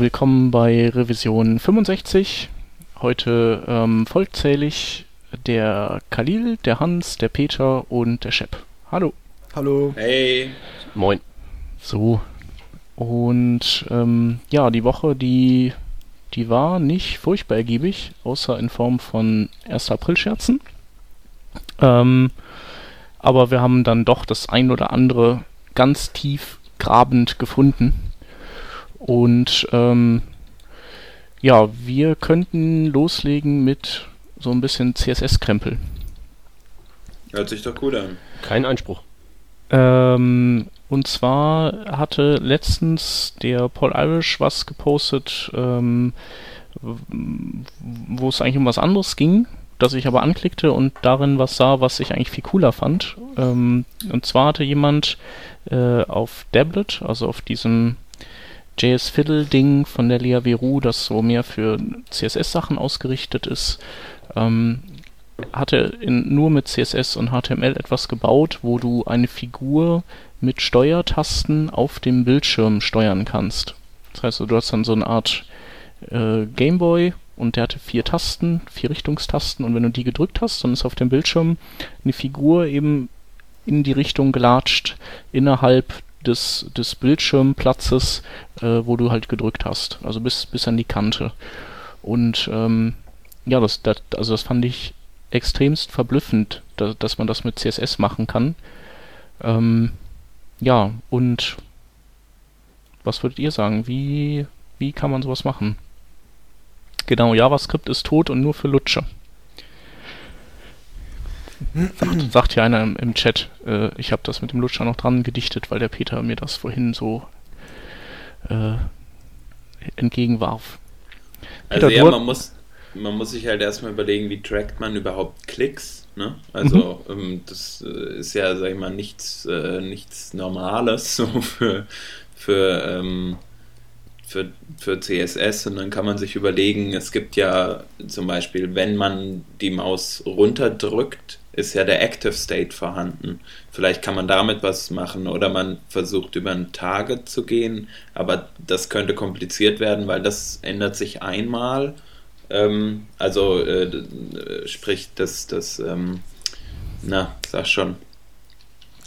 Willkommen bei Revision 65. Heute ähm, vollzählig der Khalil, der Hans, der Peter und der Shep. Hallo. Hallo. Hey. Moin. So. Und ähm, ja, die Woche, die, die war nicht furchtbar ergiebig, außer in Form von 1. April-Scherzen. Ähm, aber wir haben dann doch das ein oder andere ganz tief grabend gefunden. Und ähm, ja, wir könnten loslegen mit so ein bisschen CSS-Krempel. Hört sich doch gut an. Kein Einspruch. Ähm, und zwar hatte letztens der Paul Irish was gepostet, ähm, wo es eigentlich um was anderes ging, das ich aber anklickte und darin was sah, was ich eigentlich viel cooler fand. Ähm, und zwar hatte jemand äh, auf Dablet, also auf diesem JS Fiddle Ding von der Lea Veru, das so mehr für CSS-Sachen ausgerichtet ist, ähm, hatte in, nur mit CSS und HTML etwas gebaut, wo du eine Figur mit Steuertasten auf dem Bildschirm steuern kannst. Das heißt, du hast dann so eine Art äh, Gameboy und der hatte vier Tasten, vier Richtungstasten und wenn du die gedrückt hast, dann ist auf dem Bildschirm eine Figur eben in die Richtung gelatscht innerhalb des, des Bildschirmplatzes, äh, wo du halt gedrückt hast. Also bis, bis an die Kante. Und ähm, ja, das, das, also das fand ich extremst verblüffend, da, dass man das mit CSS machen kann. Ähm, ja, und was würdet ihr sagen? Wie, wie kann man sowas machen? Genau, JavaScript ist tot und nur für Lutscher. Sagt, hier einer im, im Chat, äh, ich habe das mit dem Lutscher noch dran gedichtet, weil der Peter mir das vorhin so äh, entgegenwarf. Also Peter, ja, du- man muss, man muss sich halt erstmal überlegen, wie trackt man überhaupt Klicks. Ne? Also ähm, das äh, ist ja, sag ich mal, nichts, äh, nichts Normales so für, für, ähm, für, für CSS und dann kann man sich überlegen, es gibt ja zum Beispiel, wenn man die Maus runterdrückt, ist ja der Active State vorhanden. Vielleicht kann man damit was machen oder man versucht über ein Target zu gehen, aber das könnte kompliziert werden, weil das ändert sich einmal. Ähm, also äh, äh, sprich, das, das ähm, na, sag schon,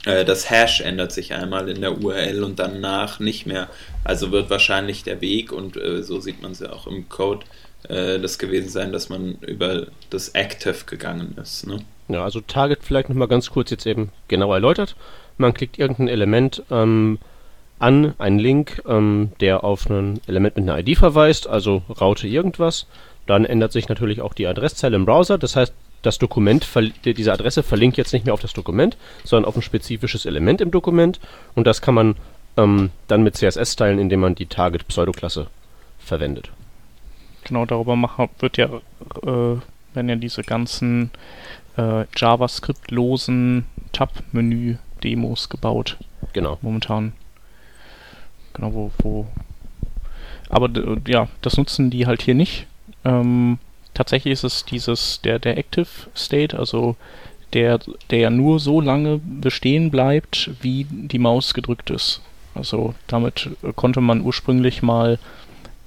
äh, das Hash ändert sich einmal in der URL und danach nicht mehr. Also wird wahrscheinlich der Weg, und äh, so sieht man es ja auch im Code, äh, das gewesen sein, dass man über das Active gegangen ist. Ne? Ja, also Target vielleicht nochmal ganz kurz jetzt eben genau erläutert. Man klickt irgendein Element ähm, an, einen Link, ähm, der auf ein Element mit einer ID verweist, also Raute irgendwas. Dann ändert sich natürlich auch die Adresszeile im Browser. Das heißt, das Dokument, diese Adresse verlinkt jetzt nicht mehr auf das Dokument, sondern auf ein spezifisches Element im Dokument. Und das kann man ähm, dann mit CSS teilen, indem man die Target-Pseudoklasse verwendet. Genau darüber wird ja, äh, werden ja diese ganzen äh, JavaScript-losen Tab-Menü-Demos gebaut Genau. momentan. Genau, wo, wo. Aber ja, das nutzen die halt hier nicht. Ähm, tatsächlich ist es dieses, der, der Active State, also der, der ja nur so lange bestehen bleibt, wie die Maus gedrückt ist. Also damit äh, konnte man ursprünglich mal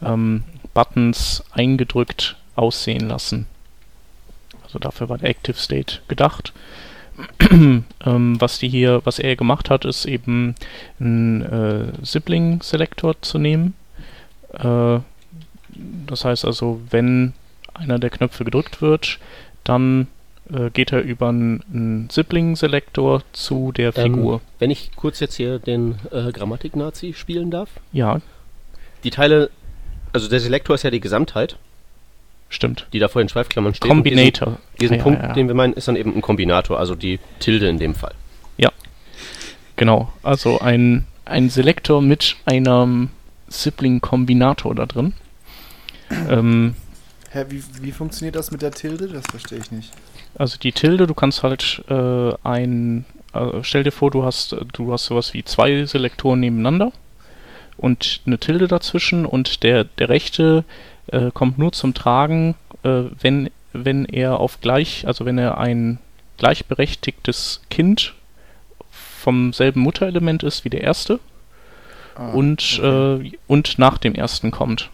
ähm, Buttons eingedrückt aussehen lassen. Also dafür war der Active State gedacht. ähm, was die hier, was er gemacht hat, ist eben einen äh, Sibling-Selektor zu nehmen. Äh, das heißt also, wenn einer der Knöpfe gedrückt wird, dann äh, geht er über einen, einen Sibling-Selektor zu der Figur. Ähm, wenn ich kurz jetzt hier den äh, Grammatik-Nazi spielen darf. Ja, Die Teile, also der Selektor ist ja die Gesamtheit, stimmt. die da vor den Schweifklammern steht. Combinator. Und Diesen, diesen ja, Punkt, ja, ja. den wir meinen, ist dann eben ein Kombinator, also die Tilde in dem Fall. Genau, also ein, ein Selektor mit einem Sibling-Kombinator da drin. Ähm, Hä, wie, wie funktioniert das mit der Tilde? Das verstehe ich nicht. Also die Tilde, du kannst halt äh, ein, äh, stell dir vor, du hast, äh, du hast sowas wie zwei Selektoren nebeneinander und eine Tilde dazwischen und der, der rechte äh, kommt nur zum Tragen, äh, wenn, wenn er auf gleich, also wenn er ein gleichberechtigtes Kind vom selben Mutterelement ist wie der erste Ah, und, okay. äh, und nach dem ersten kommt.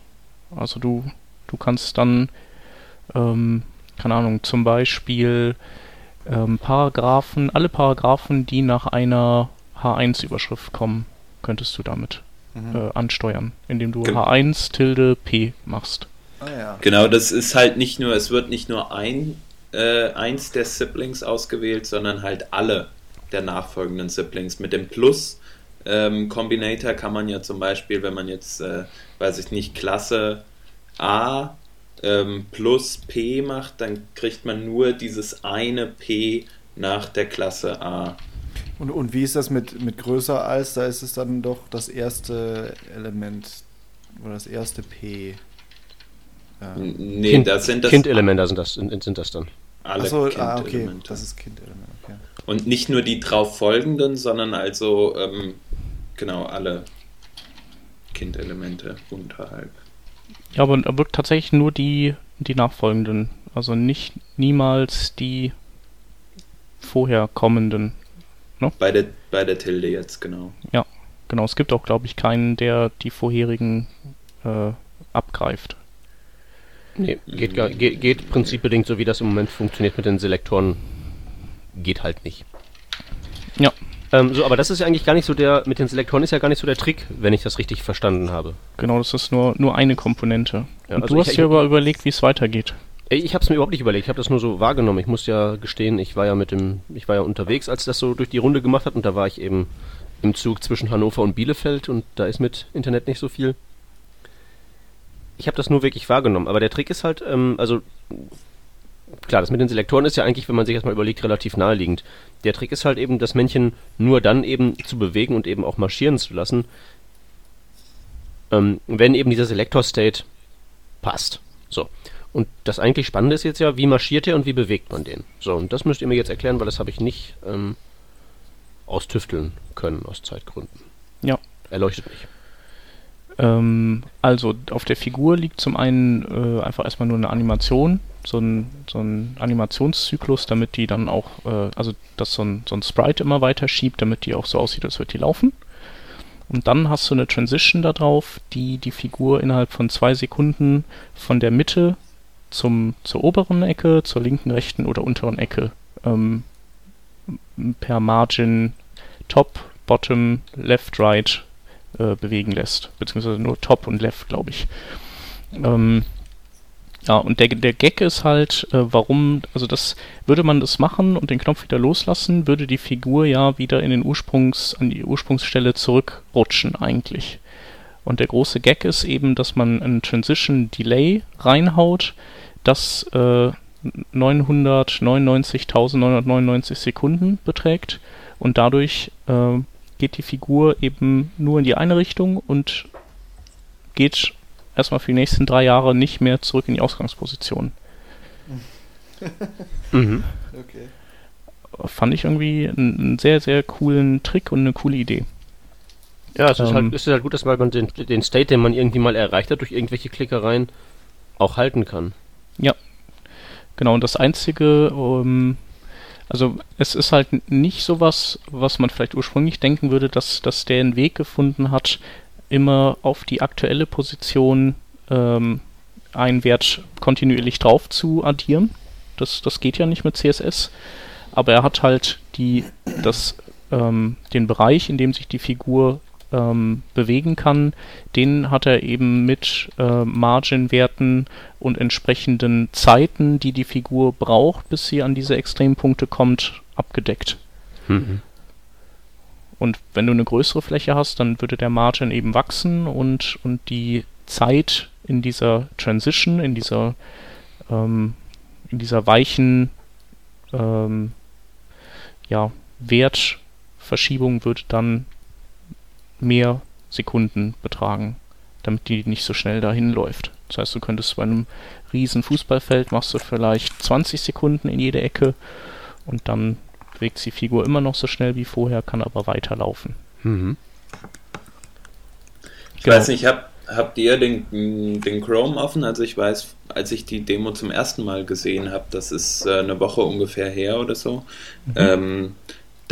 Also du, du kannst dann, ähm, keine Ahnung, zum Beispiel ähm, Paragraphen, alle Paragraphen, die nach einer H1-Überschrift kommen, könntest du damit Mhm. äh, ansteuern, indem du Ge- H1 Tilde P machst. Ah ja. Genau, das ist halt nicht nur, es wird nicht nur ein, äh, eins der Siblings ausgewählt, sondern halt alle der nachfolgenden Siblings. Mit dem Plus ähm, Combinator kann man ja zum Beispiel, wenn man jetzt, äh, weiß ich nicht, Klasse A ähm, plus P macht, dann kriegt man nur dieses eine P nach der Klasse A. Und, und wie ist das mit, mit größer als? Da ist es dann doch das erste Element oder das erste P. Ja. Nee, kind, das sind das Kindelemente sind das, sind, sind das dann. alle Achso, ah, okay. Kindelemente. Das ist Kindelement, okay. Und nicht nur die drauf folgenden, sondern also ähm, genau alle Kindelemente unterhalb. Ja, aber, aber tatsächlich nur die, die nachfolgenden. Also nicht niemals die vorher kommenden. Bei der, bei der Tilde jetzt, genau. Genau, es gibt auch, glaube ich, keinen, der die vorherigen äh, abgreift. Nee, geht, gar, geht, geht prinzipbedingt so, wie das im Moment funktioniert mit den Selektoren. Geht halt nicht. Ja. Ähm, so, aber das ist ja eigentlich gar nicht so der, mit den Selektoren ist ja gar nicht so der Trick, wenn ich das richtig verstanden habe. Genau, das ist nur, nur eine Komponente. Ja, Und also du ich- hast dir aber überlegt, wie es weitergeht. Ey, Ich habe es mir überhaupt nicht überlegt, ich habe das nur so wahrgenommen. Ich muss ja gestehen, ich war ja mit dem, ich war ja unterwegs, als das so durch die Runde gemacht hat und da war ich eben im Zug zwischen Hannover und Bielefeld und da ist mit Internet nicht so viel. Ich habe das nur wirklich wahrgenommen, aber der Trick ist halt, ähm, also klar, das mit den Selektoren ist ja eigentlich, wenn man sich das mal überlegt, relativ naheliegend. Der Trick ist halt eben, das Männchen nur dann eben zu bewegen und eben auch marschieren zu lassen, ähm, wenn eben dieser Selektor-State passt. So. Und das eigentlich Spannende ist jetzt ja, wie marschiert er und wie bewegt man den? So, und das müsst ihr mir jetzt erklären, weil das habe ich nicht ähm, austüfteln können aus Zeitgründen. Ja. Erleuchtet mich. Ähm, also auf der Figur liegt zum einen äh, einfach erstmal nur eine Animation, so ein, so ein Animationszyklus, damit die dann auch, äh, also dass so ein, so ein Sprite immer weiter schiebt, damit die auch so aussieht, als würde die laufen. Und dann hast du eine Transition da drauf, die die Figur innerhalb von zwei Sekunden von der Mitte zum, zur oberen Ecke, zur linken, rechten oder unteren Ecke ähm, per Margin Top, Bottom, Left, Right äh, bewegen lässt. Beziehungsweise nur Top und Left, glaube ich. Ähm, ja, und der, der Gag ist halt, äh, warum, also das, würde man das machen und den Knopf wieder loslassen, würde die Figur ja wieder in den Ursprungs, an die Ursprungsstelle zurückrutschen eigentlich. Und der große Gag ist eben, dass man ein Transition Delay reinhaut, das äh, 999.999 Sekunden beträgt und dadurch äh, geht die Figur eben nur in die eine Richtung und geht erstmal für die nächsten drei Jahre nicht mehr zurück in die Ausgangsposition. Mhm. Okay. Fand ich irgendwie einen, einen sehr, sehr coolen Trick und eine coole Idee. Ja, es ist, Ähm. halt, es ist halt gut, dass man den, den State, den man irgendwie mal erreicht hat durch irgendwelche Klickereien, auch halten kann. Genau, und das Einzige, ähm, also es ist halt nicht sowas, was man vielleicht ursprünglich denken würde, dass, dass der einen Weg gefunden hat, immer auf die aktuelle Position ähm, einen Wert kontinuierlich drauf zu addieren. Das, das geht ja nicht mit CSS. Aber er hat halt die, das, ähm, den Bereich, in dem sich die Figur ähm, bewegen kann, den hat er eben mit äh, Margin-Werten und entsprechenden Zeiten, die die Figur braucht, bis sie an diese Extrempunkte kommt, abgedeckt. Mhm. Und wenn du eine größere Fläche hast, dann würde der Margin eben wachsen und, und die Zeit in dieser Transition, in dieser, ähm, in dieser weichen ähm, ja, Wertverschiebung würde dann mehr Sekunden betragen, damit die nicht so schnell dahin läuft. Das heißt, du könntest bei einem riesen Fußballfeld machst du vielleicht 20 Sekunden in jede Ecke und dann bewegt sich die Figur immer noch so schnell wie vorher, kann aber weiterlaufen. Mhm. Ich Genau. weiß nicht, hab, habt ihr den, den Chrome offen? Also ich weiß, als ich die Demo zum ersten Mal gesehen habe, das ist äh, eine Woche ungefähr her oder so, ähm,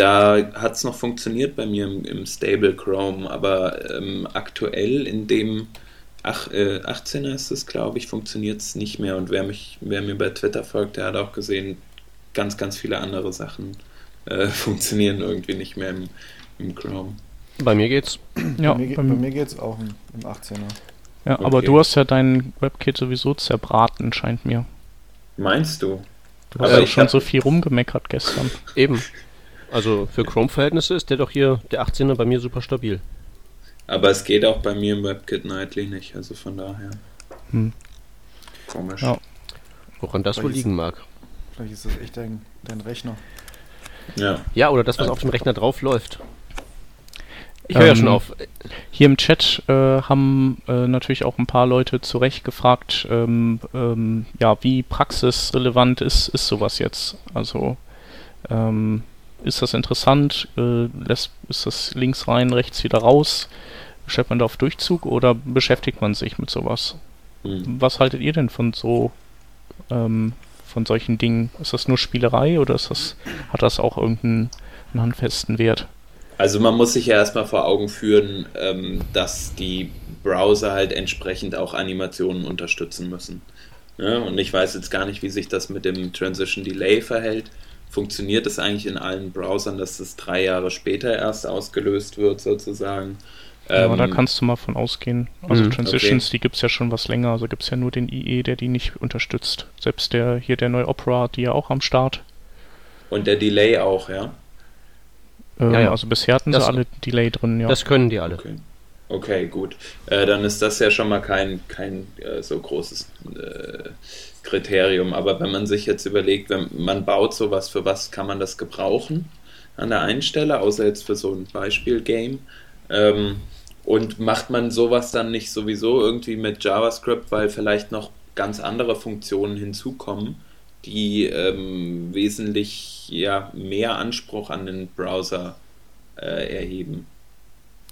da hat es noch funktioniert bei mir im, im Stable Chrome, aber ähm, aktuell in dem ach, äh, 18er ist es, glaube ich, funktioniert es nicht mehr. Und wer, mich, wer mir bei Twitter folgt, der hat auch gesehen, ganz, ganz viele andere Sachen äh, funktionieren irgendwie nicht mehr im, im Chrome. Bei mir geht's. Ja, bei mir, bei mir- geht's auch im, im 18er. ja aber Okay. du hast ja dein WebKit sowieso zerbraten, scheint mir. Meinst du? Du Aber hast ja ich schon hab- so viel rumgemeckert gestern. Eben. Also für Chrome-Verhältnisse ist der doch hier, der 18er bei mir super stabil. Aber es geht auch bei mir im WebKit Nightly nicht, also von daher. Hm. Komisch. Ja. Woran das wohl Vielleicht ist- liegen mag. Vielleicht ist das echt dein, dein Rechner. Ja. Ja, oder das, was auf dem Rechner drauf läuft. Ich höre ja Ähm, schon auf. Hier im Chat äh, haben äh, natürlich auch ein paar Leute zu Recht gefragt, ähm, ähm, ja, wie praxisrelevant ist, ist sowas jetzt? Also ähm, ist das interessant? Äh, lässt, ist das links rein, rechts wieder raus? Stellt man da auf Durchzug oder beschäftigt man sich mit sowas? Hm. Was haltet ihr denn von so ähm, von solchen Dingen? Ist das nur Spielerei oder ist das, hat das auch irgendeinen einen handfesten Wert? Also man muss sich ja erstmal vor Augen führen, ähm, dass die Browser halt entsprechend auch Animationen unterstützen müssen. Ja, und ich weiß jetzt gar nicht, wie sich das mit dem Transition Delay verhält. Funktioniert es eigentlich in allen Browsern, dass es drei Jahre später erst ausgelöst wird, sozusagen? Aber da Ähm, kannst du mal von ausgehen. Also Mhm, Transitions, die gibt es ja schon was länger. Also gibt es ja nur den IE, der die nicht unterstützt. Selbst der hier der neue Opera, die ja auch am Start. und der Delay auch, ja? Ähm, Ja, ja. Also bisher hatten Das- sie alle Delay drin, ja. Das können die alle. Okay. Okay, gut. Äh, dann ist das ja schon mal kein, kein äh, so großes äh, Kriterium. Aber wenn man sich jetzt überlegt, wenn man baut sowas, für was kann man das gebrauchen an der einen Stelle, außer jetzt für so ein Beispiel-Game? Ähm, und macht man sowas dann nicht sowieso irgendwie mit JavaScript, weil vielleicht noch ganz andere Funktionen hinzukommen, die ähm, wesentlich ja, mehr Anspruch an den Browser äh, erheben?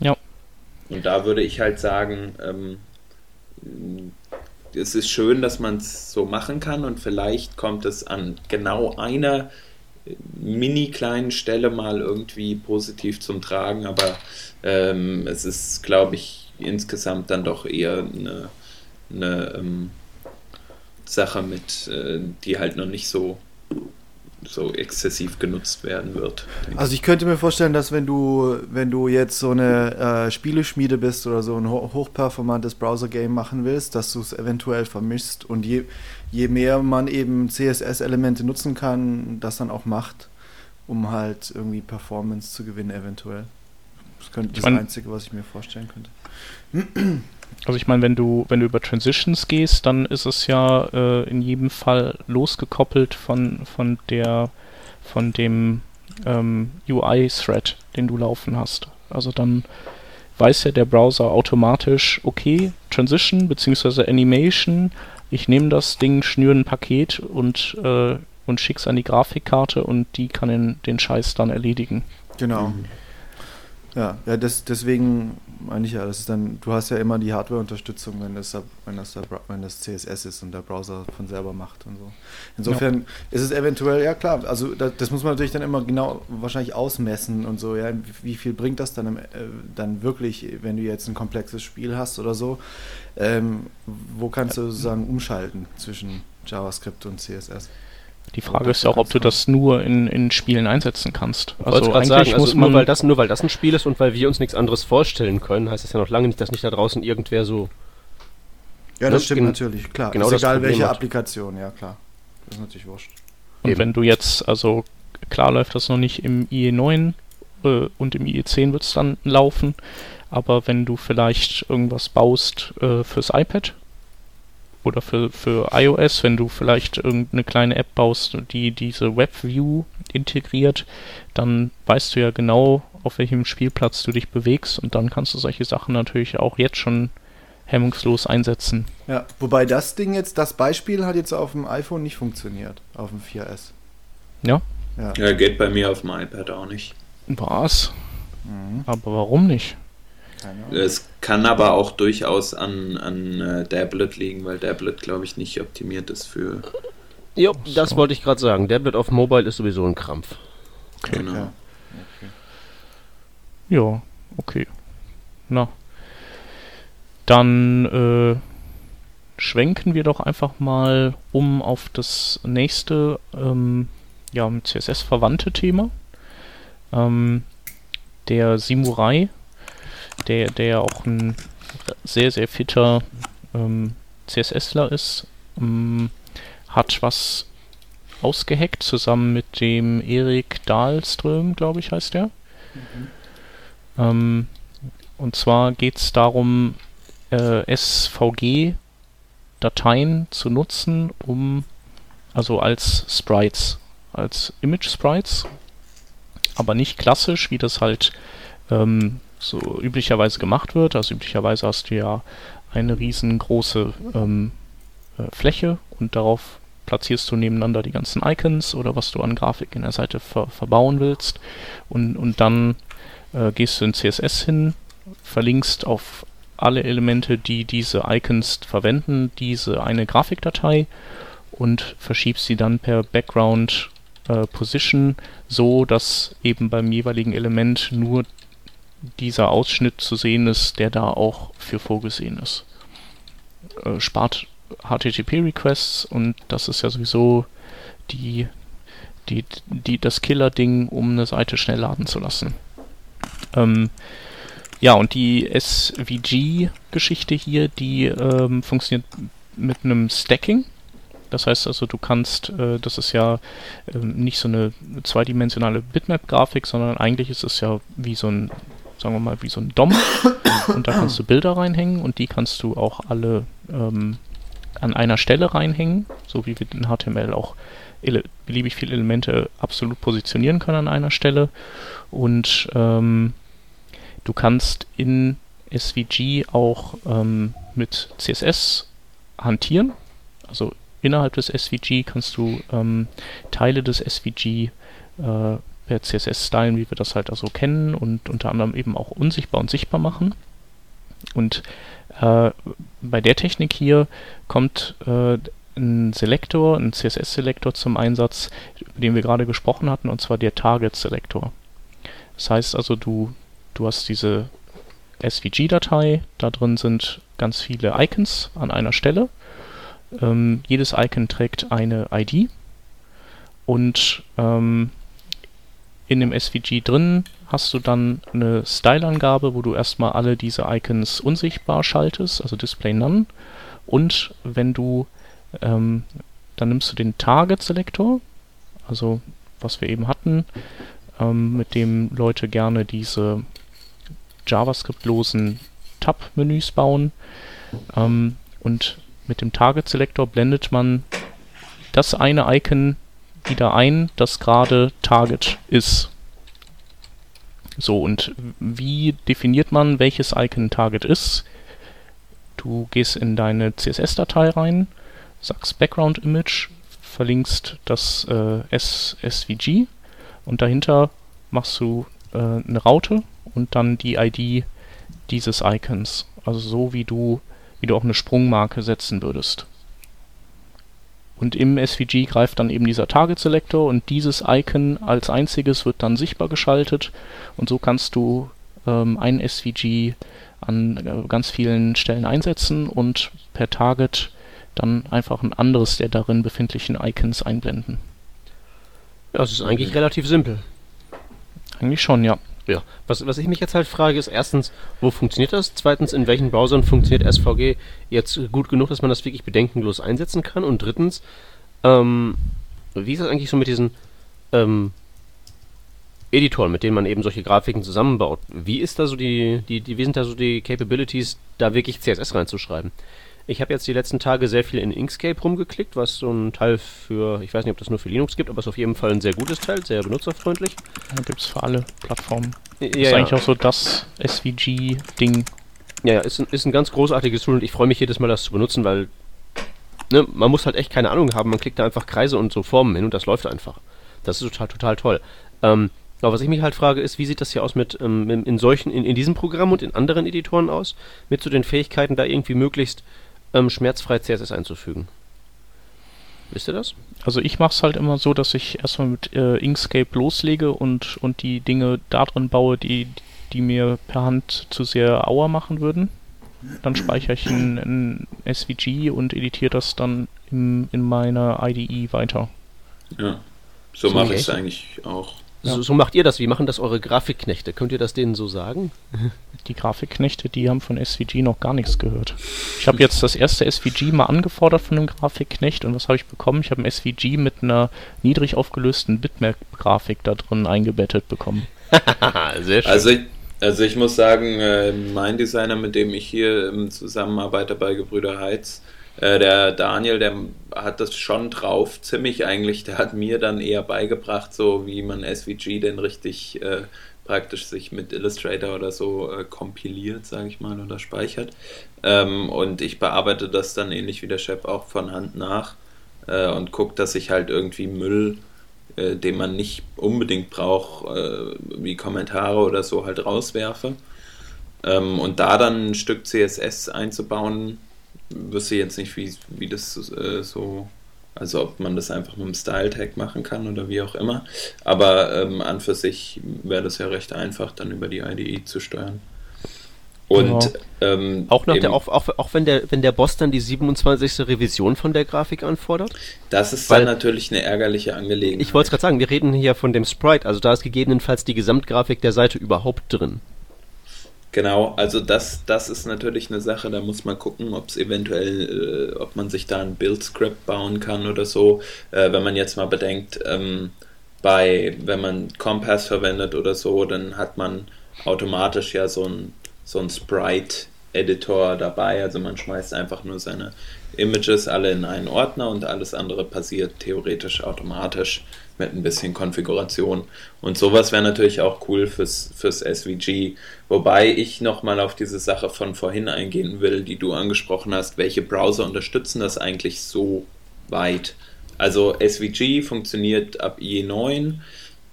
Ja. Und da würde ich halt sagen, ähm, es ist schön, dass man es so machen kann und vielleicht kommt es an genau einer mini kleinen Stelle mal irgendwie positiv zum Tragen, aber ähm, es ist, glaube ich, insgesamt dann doch eher eine, eine ähm, Sache mit, äh, die halt noch nicht so so exzessiv genutzt werden wird. ich. Also ich könnte mir vorstellen, dass wenn du, wenn du jetzt so eine äh, Spieleschmiede bist oder so ein ho hochperformantes Browser-Game machen willst, dass du es eventuell vermischst und je, je mehr man eben CSS-Elemente nutzen kann, das dann auch macht, um halt irgendwie Performance zu gewinnen eventuell. Das könnte das mein- Einzige, was ich mir vorstellen könnte. Also ich meine, wenn du, wenn du über Transitions gehst, dann ist es ja äh, in jedem Fall losgekoppelt von, von der von dem ähm, UI-Thread, den du laufen hast. Also dann weiß ja der Browser automatisch, okay, Transition bzw. Animation, ich nehme das Ding, schnüre ein Paket und, äh, und schick's an die Grafikkarte und die kann den, den Scheiß dann erledigen. Genau. Mhm. Ja, ja das, deswegen meine ich ja, das ist dann, du hast ja immer die Hardware-Unterstützung, wenn das, wenn, das wenn das CSS ist und der Browser von selber macht und so. Insofern ist es eventuell, ja klar, also das, das muss man natürlich dann immer genau wahrscheinlich ausmessen und so, ja, wie, wie viel bringt das dann, im, äh, dann wirklich, wenn du jetzt ein komplexes Spiel hast oder so, ähm, wo kannst du sozusagen umschalten zwischen JavaScript und CSS? Die Frage ist ja auch, ob du das nur in, in Spielen einsetzen kannst. Also gerade eigentlich sagen, muss also man nur, weil das, nur weil das ein Spiel ist und weil wir uns nichts anderes vorstellen können, heißt das ja noch lange nicht, dass nicht da draußen irgendwer so. Ja, Ne, das stimmt gen- natürlich, klar. genau ist das egal Problem welche hat. Applikation, ja klar. Das ist natürlich wurscht. Und Eben. wenn du jetzt, also klar läuft das noch nicht im IE9 äh, und im IE10 wird es dann laufen, aber wenn du vielleicht irgendwas baust äh, fürs iPad oder für, für iOS, wenn du vielleicht irgendeine kleine App baust, die diese WebView integriert, dann weißt du ja genau, auf welchem Spielplatz du dich bewegst und dann kannst du solche Sachen natürlich auch jetzt schon hemmungslos einsetzen. Ja, wobei das Ding jetzt, das Beispiel hat jetzt auf dem iPhone nicht funktioniert, auf dem 4S. Ja. Ja. Ja, geht bei mir auf dem iPad auch nicht. Was? Mhm. Aber warum nicht? Es kann aber auch durchaus an, an äh, Dablet liegen, weil Dablet, glaube ich, nicht optimiert ist für. Jo, das So. wollte ich gerade sagen. Tablet auf Mobile ist sowieso ein Krampf. Okay. Genau. Ja. Ja, okay. Na. dann äh, schwenken wir doch einfach mal um auf das nächste, ähm, ja, mit CSS verwandte Thema. Ähm, der Simurai, der, der auch ein sehr, sehr fitter ähm, CSSler ist, ähm, hat was ausgeheckt, zusammen mit dem Erik Dahlström, glaube ich, heißt der. Mhm. Ähm, und zwar geht es darum, äh, SVG-Dateien zu nutzen, um also als Sprites, als Image-Sprites, aber nicht klassisch, wie das halt ähm, so üblicherweise gemacht wird. Also üblicherweise hast du ja eine riesengroße ähm, äh, Fläche und darauf platzierst du nebeneinander die ganzen Icons oder was du an Grafik in der Seite ver verbauen willst und, und dann äh, gehst du in CSS hin, verlinkst auf alle Elemente, die diese Icons verwenden, diese eine Grafikdatei und verschiebst sie dann per Background äh, Position so, dass eben beim jeweiligen Element nur dieser Ausschnitt zu sehen ist, der da auch für vorgesehen ist. Äh, spart HTTP-Requests und das ist ja sowieso die, die, die, das Killer-Ding, um eine Seite schnell laden zu lassen. Ähm, ja, und die SVG-Geschichte hier, die ähm, funktioniert mit einem Stacking. Das heißt also, du kannst, äh, das ist ja äh, nicht so eine zweidimensionale Bitmap-Grafik, sondern eigentlich ist es ja wie so ein, sagen wir mal, wie so ein DOM. und da kannst du Bilder reinhängen und die kannst du auch alle ähm, an einer Stelle reinhängen, so wie wir in HTML auch beliebig viele Elemente absolut positionieren können an einer Stelle. Und ähm, du kannst in SVG auch ähm, mit CSS hantieren. Also innerhalb des SVG kannst du ähm, Teile des SVG äh, per CSS stylen, wie wir das halt also kennen und unter anderem eben auch unsichtbar und sichtbar machen. Und äh, bei der Technik hier kommt äh, ein Selektor, ein CSS-Selektor zum Einsatz, über den wir gerade gesprochen hatten, und zwar der Target-Selektor. Das heißt also, du, du hast diese SVG-Datei, da drin sind ganz viele Icons an einer Stelle. Ähm, jedes Icon trägt eine ID und ähm, in dem SVG drin hast du dann eine Style-Angabe, wo du erstmal alle diese Icons unsichtbar schaltest, also Display None. Und wenn du, ähm, dann nimmst du den Target-Selektor, also was wir eben hatten, ähm, mit dem Leute gerne diese JavaScript-losen Tab-Menüs bauen. Ähm, und mit dem Target-Selektor blendet man das eine Icon wieder ein, das gerade Target ist. So, und wie definiert man, welches Icon Target ist? Du gehst in deine CSS-Datei rein, sagst Background Image, verlinkst das äh, SVG und dahinter machst du äh, eine Raute und dann die ID dieses Icons. Also so wie du, wie du auch eine Sprungmarke setzen würdest. Und im SVG greift dann eben dieser Target Selector und dieses Icon als einziges wird dann sichtbar geschaltet und so kannst du ähm, ein SVG an äh, ganz vielen Stellen einsetzen und per Target dann einfach ein anderes der darin befindlichen Icons einblenden. Ja, das ist eigentlich relativ simpel. Eigentlich schon, ja. Ja, was, was ich mich jetzt halt frage, ist erstens, wo funktioniert das? Zweitens, in welchen Browsern funktioniert SVG jetzt gut genug, dass man das wirklich bedenkenlos einsetzen kann? Und drittens, ähm, wie ist das eigentlich so mit diesen ähm, Editoren, mit denen man eben solche Grafiken zusammenbaut? Wie ist da so die, die, die wie sind da so die Capabilities, da wirklich CSS reinzuschreiben? Ich habe jetzt die letzten Tage sehr viel in Inkscape rumgeklickt, was so ein Teil für, ich weiß nicht, ob das nur für Linux gibt, aber es ist auf jeden Fall ein sehr gutes Teil, sehr benutzerfreundlich. Ja, gibt es für alle Plattformen. Ja, ist eigentlich auch so das SVG-Ding. Ja, ja, ist ein, ist ein ganz großartiges Tool und ich freue mich jedes Mal, das zu benutzen, weil ne, man muss halt echt keine Ahnung haben, man klickt da einfach Kreise und so Formen hin und das läuft einfach. Das ist total, total toll. Ähm, aber was ich mich halt frage, ist, wie sieht das hier aus mit ähm, in, solchen, in, in diesem Programm und in anderen Editoren aus, mit so den Fähigkeiten, da irgendwie möglichst ähm, schmerzfrei CSS einzufügen. Wisst ihr das? Also ich mache es halt immer so, dass ich erstmal mit äh, Inkscape loslege und, und die Dinge da drin baue, die, die mir per Hand zu sehr Auer machen würden. dann speichere ich ein, ein SVG und editiere das dann im, in meiner IDE weiter. Ja, so, So mache ich es eigentlich auch. Ja. So, so macht ihr das. Wie machen das eure Grafikknechte? Könnt ihr das denen so sagen? Die Grafikknechte, die haben von SVG noch gar nichts gehört. Ich habe jetzt das erste SVG mal angefordert von einem Grafikknecht und was habe ich bekommen? Ich habe ein SVG mit einer niedrig aufgelösten Bitmap-Grafik da drin eingebettet bekommen. Sehr schön. Also ich, also ich muss sagen, äh, mein Designer, mit dem ich hier ähm, zusammenarbeite bei Gebrüder Heitz, äh, der Daniel, der hat das schon drauf, ziemlich eigentlich. Der hat mir dann eher beigebracht, so wie man SVG denn richtig äh, praktisch sich mit Illustrator oder so äh, kompiliert, sage ich mal, oder speichert. Ähm, und ich bearbeite das dann ähnlich wie der Chef auch von Hand nach äh, und gucke, dass ich halt irgendwie Müll äh, den man nicht unbedingt braucht, äh, wie Kommentare oder so halt rauswerfe. Ähm, und da dann ein Stück CSS einzubauen, wüsste jetzt nicht, wie, wie das äh, so, also ob man das einfach mit dem Style-Tag machen kann oder wie auch immer. Aber ähm, an für sich wäre das ja recht einfach, dann über die IDE zu steuern. Und ähm, auch, nach eben- der, auch, auch, auch wenn, der, wenn der Boss dann die 27. Revision von der Grafik anfordert? das ist weil- dann natürlich eine ärgerliche Angelegenheit. Ich wollte es gerade sagen, wir reden hier von dem Sprite, also da ist gegebenenfalls die Gesamtgrafik der Seite überhaupt drin. Genau, also das, das ist natürlich eine Sache, da muss man gucken, ob es eventuell, äh, ob man sich da ein Build-Script bauen kann oder so. Äh, wenn man jetzt mal bedenkt, ähm, bei, wenn man Compass verwendet oder so, dann hat man automatisch ja so ein, so ein Sprite-Editor dabei. Also man schmeißt einfach nur seine Images alle in einen Ordner und alles andere passiert theoretisch automatisch mit ein bisschen Konfiguration. Und sowas wäre natürlich auch cool fürs, fürs SVG. Wobei ich nochmal auf diese Sache von vorhin eingehen will, die du angesprochen hast. Welche Browser unterstützen das eigentlich so weit? Also SVG funktioniert ab IE9,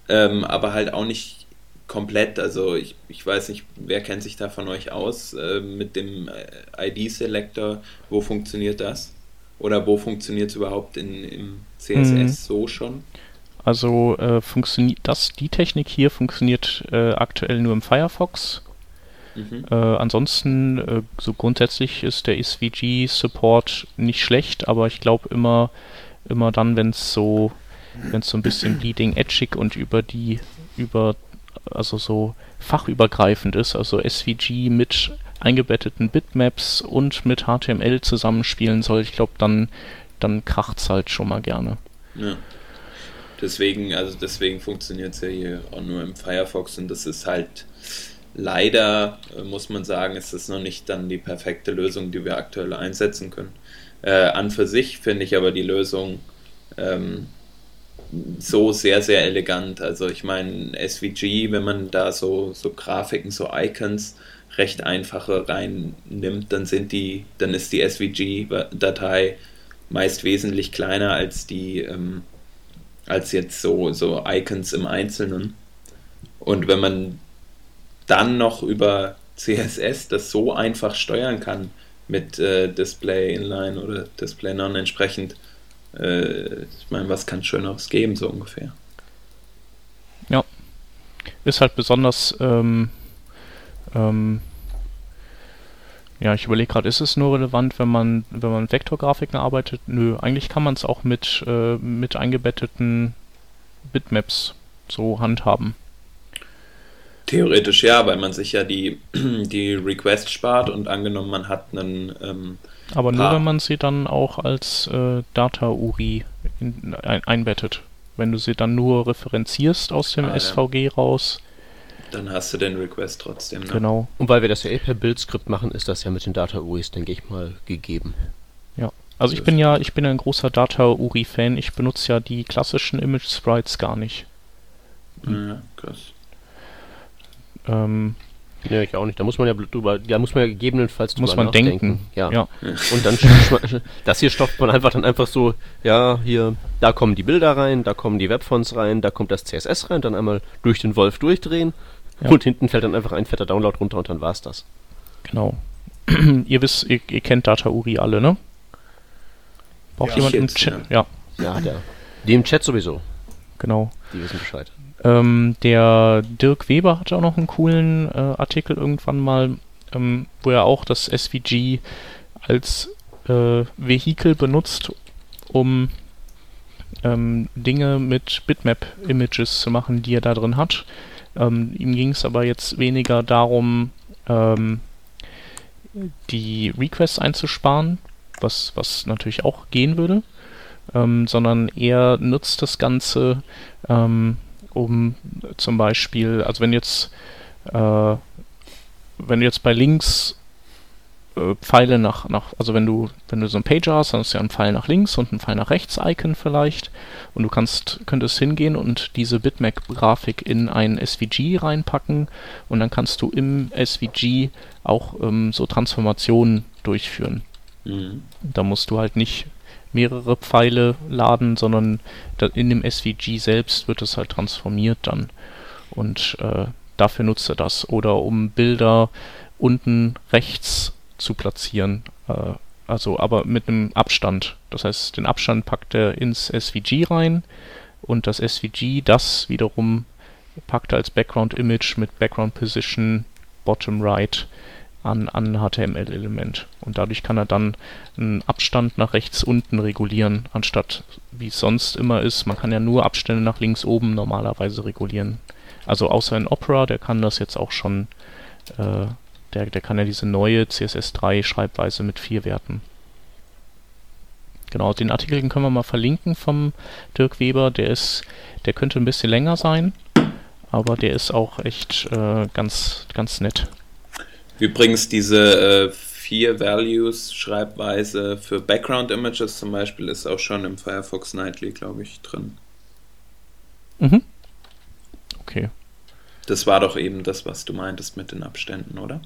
ähm, aber halt auch nicht komplett. Also ich, ich weiß nicht, wer kennt sich da von euch aus äh, mit dem äh, ID-Selector? Wo funktioniert das? Oder wo funktioniert es überhaupt in, im CSS Mhm. so schon? Also äh, funktioniert das, die Technik hier funktioniert äh, aktuell nur im Firefox. Mhm. Äh, ansonsten, äh, so grundsätzlich ist der SVG-Support nicht schlecht, aber ich glaube immer, immer dann, wenn es so, wenn es so ein bisschen bleeding edgig und über die, über, also so fachübergreifend ist, also SVG mit eingebetteten Bitmaps und mit HTML zusammenspielen soll, ich glaube, dann, dann kracht's halt schon mal gerne. Ja. Deswegen, also deswegen funktioniert es ja hier auch nur im Firefox und das ist halt leider, äh, muss man sagen, ist das noch nicht dann die perfekte Lösung, die wir aktuell einsetzen können. Äh, an für sich finde ich aber die Lösung ähm, so sehr, sehr elegant. Also ich meine, SVG, wenn man da so, so Grafiken, so Icons recht einfache reinnimmt, dann sind die, dann ist die SVG-Datei meist wesentlich kleiner als die ähm, als jetzt so, so Icons im Einzelnen. Und wenn man dann noch über CSS das so einfach steuern kann mit äh, Display Inline oder Display Non entsprechend, äh, ich meine, was kann Schöneres geben, so ungefähr. Ist halt besonders, ähm, ähm, ja, ich überlege gerade, ist es nur relevant, wenn man, wenn man mit Vektorgrafiken arbeitet? Nö, eigentlich kann man es auch mit, äh, mit eingebetteten Bitmaps so handhaben. Theoretisch ja, weil man sich ja die, die Request spart und angenommen, man hat einen ähm, Aber nur wenn man sie dann auch als äh, Data-URI in, ein, einbettet. Wenn du sie dann nur referenzierst aus dem Ah, ja. SVG raus, dann hast du den Request trotzdem. Ne? genau. Und weil wir das ja eh per Bildskript machen, ist das ja mit den Data-UIs, denke ich mal, gegeben. Also ich bin ja, ich bin ja ein großer Data-URI-Fan. Ich benutze ja die klassischen Image-Sprites gar nicht. Ja, krass. Ähm, Ja, ich auch nicht. Da muss man ja drüber, da muss man ja gegebenenfalls Muss drüber man nachdenken. denken. Ja. Ja. Und dann das hier stopft man einfach dann einfach so, ja, hier, da kommen die Bilder rein, da kommen die Webfonts rein, da kommt das CSS rein, dann einmal durch den Wolf durchdrehen Ja. und hinten fällt dann einfach ein fetter Download runter und dann war's das. genau. ihr wisst, ihr, ihr kennt Data-URI alle, ne? Braucht Ja. jemand im Chat? Ja. Ja, der. Die im Chat sowieso. genau. Die wissen Bescheid. Ähm, der Dirk Weber hatte auch noch einen coolen äh, Artikel irgendwann mal ähm, wo er auch das SVG als äh, Vehikel benutzt, um ähm, Dinge mit Bitmap-Images zu machen, die er da drin hat. Ähm, ihm ging es aber jetzt weniger darum, ähm, die Requests einzusparen, was, was natürlich auch gehen würde, ähm, sondern er nutzt das Ganze, ähm, um zum Beispiel, also wenn jetzt, äh, wenn jetzt bei Links äh, Pfeile nach, nach, also wenn du, wenn du so ein Pager hast, dann hast du ja einen Pfeil nach links und einen Pfeil nach rechts Icon vielleicht und du kannst, könntest hingehen und diese Bitmap-Grafik in ein SVG reinpacken und dann kannst du im SVG auch ähm, so Transformationen durchführen. Mhm. Da musst du halt nicht mehrere Pfeile laden, sondern in dem SVG selbst wird es halt transformiert dann. Und äh, dafür nutzt er das. Oder um Bilder unten rechts zu platzieren. Äh, also aber mit einem Abstand. Das heißt, den Abstand packt er ins SVG rein und das SVG, das wiederum packt er als Background Image mit Background Position Bottom Right an, an HTML-Element. Und dadurch kann er dann einen Abstand nach rechts unten regulieren, anstatt wie es sonst immer ist. Man kann ja nur Abstände nach links oben normalerweise regulieren. Also außer in Opera, der kann das jetzt auch schon äh, der, der kann ja diese neue CSS3-Schreibweise mit vier Werten. Genau, den Artikel können wir mal verlinken vom Dirk Weber. Der ist, der könnte ein bisschen länger sein, aber der ist auch echt äh, ganz, ganz nett. Übrigens diese äh, vier Values Schreibweise für Background Images zum Beispiel ist auch schon im Firefox Nightly, glaube ich, drin. Mhm. Okay. Das war doch eben das, was du meintest mit den Abständen, oder?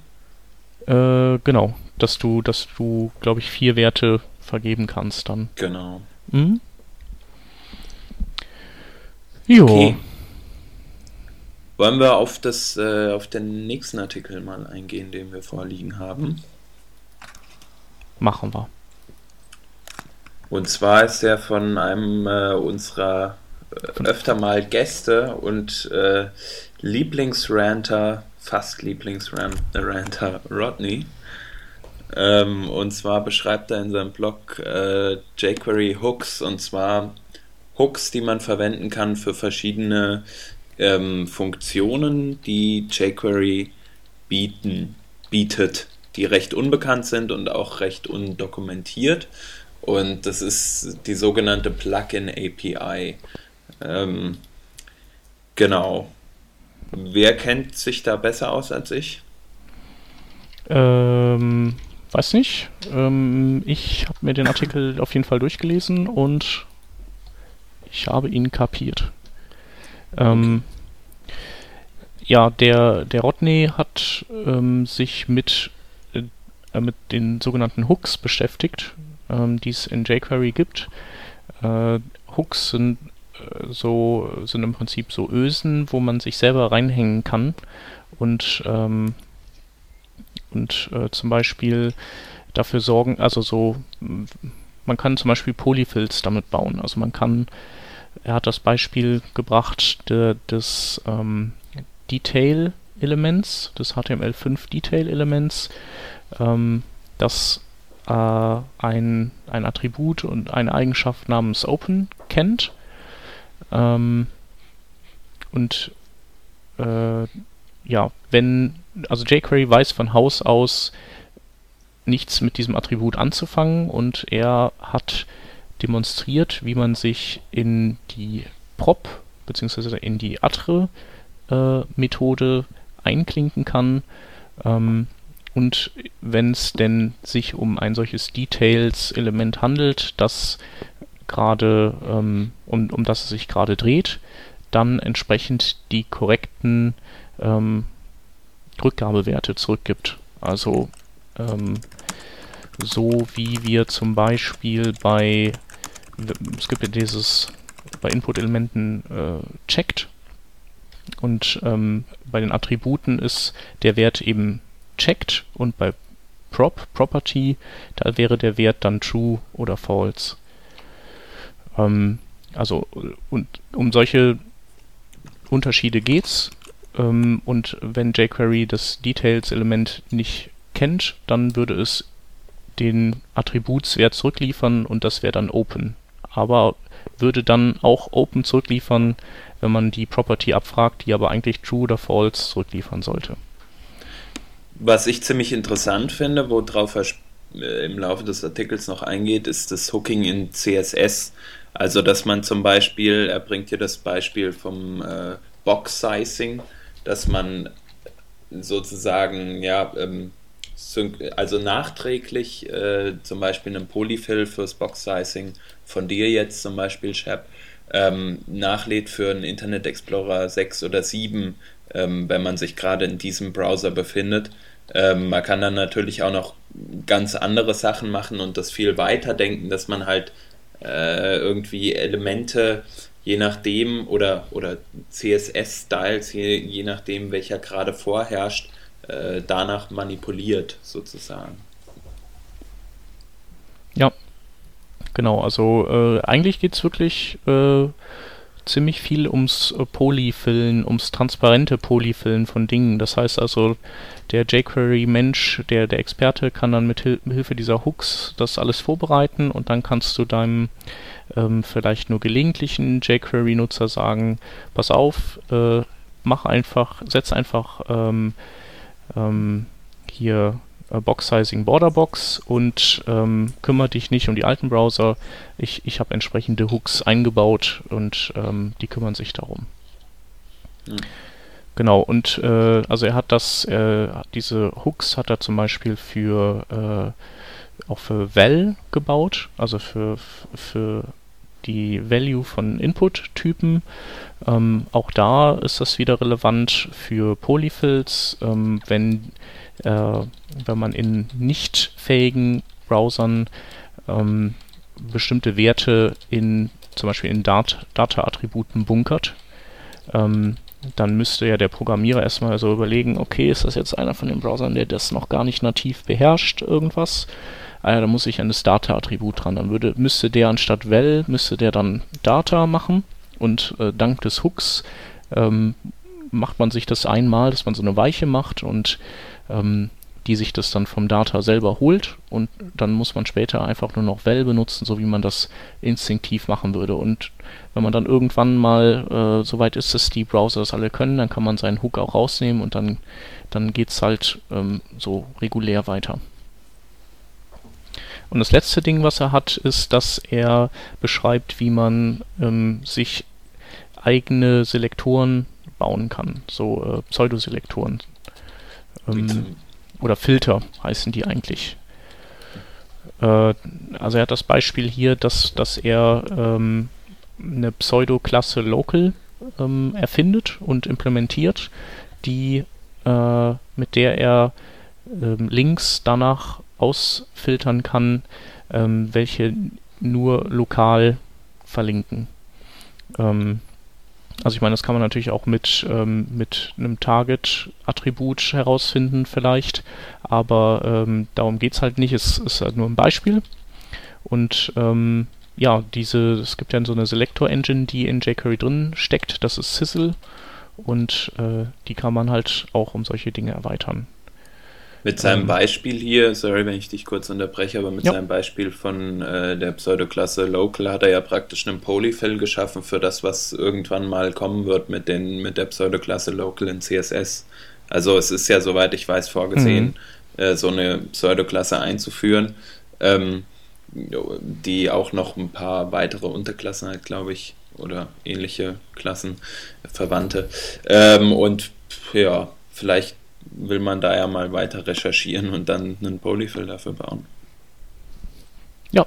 Äh, genau, dass du, dass du, glaube ich, vier Werte vergeben kannst dann. Genau. Mhm. Jo. Okay. Wollen wir auf das, äh, auf den nächsten Artikel mal eingehen, den wir vorliegen haben? Machen wir. Und zwar ist er von einem äh, unserer äh, öfter mal Gäste und äh, Lieblingsranter fast Lieblingsranter Rodney. Ähm, und zwar beschreibt er in seinem Blog äh, jQuery Hooks und zwar Hooks, die man verwenden kann für verschiedene ähm, Funktionen, die jQuery bieten, bietet, die recht unbekannt sind und auch recht undokumentiert. Und das ist die sogenannte Plugin API. Ähm, genau. Wer kennt sich da besser aus als ich? Ähm, weiß nicht. Ähm, ich habe mir den Artikel auf jeden Fall durchgelesen und ich habe ihn kapiert. Ähm, ja, der, der Rodney hat ähm, sich mit, äh, mit den sogenannten Hooks beschäftigt, ähm, die es in jQuery gibt. Äh, Hooks sind so sind im Prinzip so Ösen, wo man sich selber reinhängen kann und ähm, und äh, zum Beispiel dafür sorgen, also so man kann zum Beispiel Polyfills damit bauen. Also man kann, er hat das Beispiel gebracht de, des ähm, Detail-Elements, des HTML5 Detail-Elements, ähm, das äh, ein, ein Attribut und eine Eigenschaft namens Open kennt ähm, und äh, ja, wenn, also jQuery weiß von Haus aus nichts mit diesem Attribut anzufangen und er hat demonstriert, wie man sich in die prop bzw. in die atre äh, Methode einklinken kann. Ähm, und wenn es denn sich um ein solches Details-Element handelt, das gerade, ähm, um, um das es sich gerade dreht, dann entsprechend die korrekten ähm, Rückgabewerte zurückgibt. Also ähm, so wie wir zum Beispiel bei, es gibt ja dieses bei Input-Elementen äh, checkt und ähm, bei den Attributen ist der Wert eben checked und bei prop, property, da wäre der Wert dann true oder false. Ähm, also und um solche Unterschiede geht's Ähm, und wenn jQuery das Details-Element nicht kennt, dann würde es den Attributswert zurückliefern und das wäre dann Open. Aber würde dann auch Open zurückliefern, wenn man die Property abfragt, die aber eigentlich True oder False zurückliefern sollte. Was ich ziemlich interessant finde, worauf er äh, im Laufe des Artikels noch eingeht, ist das Hooking in CSS. Also, dass man zum Beispiel, er bringt hier das Beispiel vom äh, Box-Sizing, dass man sozusagen, ja, ähm, also nachträglich äh, zum Beispiel einen Polyfill fürs Box-Sizing von dir jetzt zum Beispiel, Shep, ähm, nachlädt für einen Internet Explorer 6 oder 7, ähm, wenn man sich gerade in diesem Browser befindet. Ähm, man kann dann natürlich auch noch ganz andere Sachen machen und das viel weiter denken, dass man halt äh, irgendwie Elemente je nachdem oder, oder CSS-Styles, je, je nachdem, welcher gerade vorherrscht, äh, danach manipuliert sozusagen. Ja, genau. Also äh, eigentlich geht es wirklich äh, ziemlich viel ums äh, Polyfillen, ums transparente Polyfillen von Dingen. Das heißt also, der jQuery-Mensch, der, der Experte, kann dann mit Hil Hilfe dieser Hooks das alles vorbereiten und dann kannst du deinem ähm, vielleicht nur gelegentlichen jQuery-Nutzer sagen, pass auf, äh, mach einfach, setz einfach ähm, ähm, hier äh, Box-Sizing Borderbox und ähm, kümmere dich nicht um die alten Browser. Ich, ich habe entsprechende Hooks eingebaut und ähm, die kümmern sich darum. Mhm. Genau, und äh, also er hat das, äh, diese Hooks hat er zum Beispiel für äh, auch für Val gebaut, also für, für die Value von Input-Typen. Ähm, auch da ist das wieder relevant für Polyfills, ähm, wenn wenn man in nicht fähigen Browsern ähm, bestimmte Werte in zum Beispiel in Dat Data-Attributen bunkert, ähm, dann müsste ja der Programmierer erstmal so überlegen, okay, ist das jetzt einer von den Browsern, der das noch gar nicht nativ beherrscht, irgendwas? Ja, da muss ich an das Data-Attribut dran. Dann würde, müsste der anstatt Val, müsste der dann Data machen und äh, dank des Hooks ähm, macht man sich das einmal, dass man so eine Weiche macht und ähm, die sich das dann vom Data selber holt und dann muss man später einfach nur noch Val benutzen, so wie man das instinktiv machen würde. Und wenn man dann irgendwann mal äh, so weit ist, dass die Browser das alle können, dann kann man seinen Hook auch rausnehmen und dann, dann geht es halt ähm, so regulär weiter. Und das letzte Ding, was er hat, ist, dass er beschreibt, wie man ähm, sich eigene Selektoren bauen kann, so äh, Pseudoselektoren. Ähm, oder Filter heißen die eigentlich. Äh, also er hat das Beispiel hier, dass, dass er ähm, eine Pseudo-Klasse Local ähm, erfindet und implementiert, die äh, mit der er ähm, Links danach ausfiltern kann, ähm, welche nur lokal verlinken. Ähm, also ich meine, das kann man natürlich auch mit, ähm, mit einem Target-Attribut herausfinden vielleicht, aber ähm, darum geht es halt nicht, es ist halt nur ein Beispiel. Und ähm, ja, diese, es gibt ja so eine Selector-Engine, die in jQuery drin steckt, das ist Sizzle und äh, die kann man halt auch um solche Dinge erweitern. Mit seinem ähm, Beispiel hier, sorry, wenn ich dich kurz unterbreche, aber mit ja. seinem Beispiel von äh, der Pseudoklasse Local hat er ja praktisch einen Polyfill geschaffen für das, was irgendwann mal kommen wird mit, den, mit der Pseudoklasse Local in CSS. Also es ist ja, soweit ich weiß, vorgesehen, mhm. äh, so eine Pseudoklasse einzuführen, ähm, die auch noch ein paar weitere Unterklassen hat, glaube ich, oder ähnliche Klassen, Verwandte. Ähm, und ja, vielleicht will man da ja mal weiter recherchieren und dann einen Polyfill dafür bauen. Ja.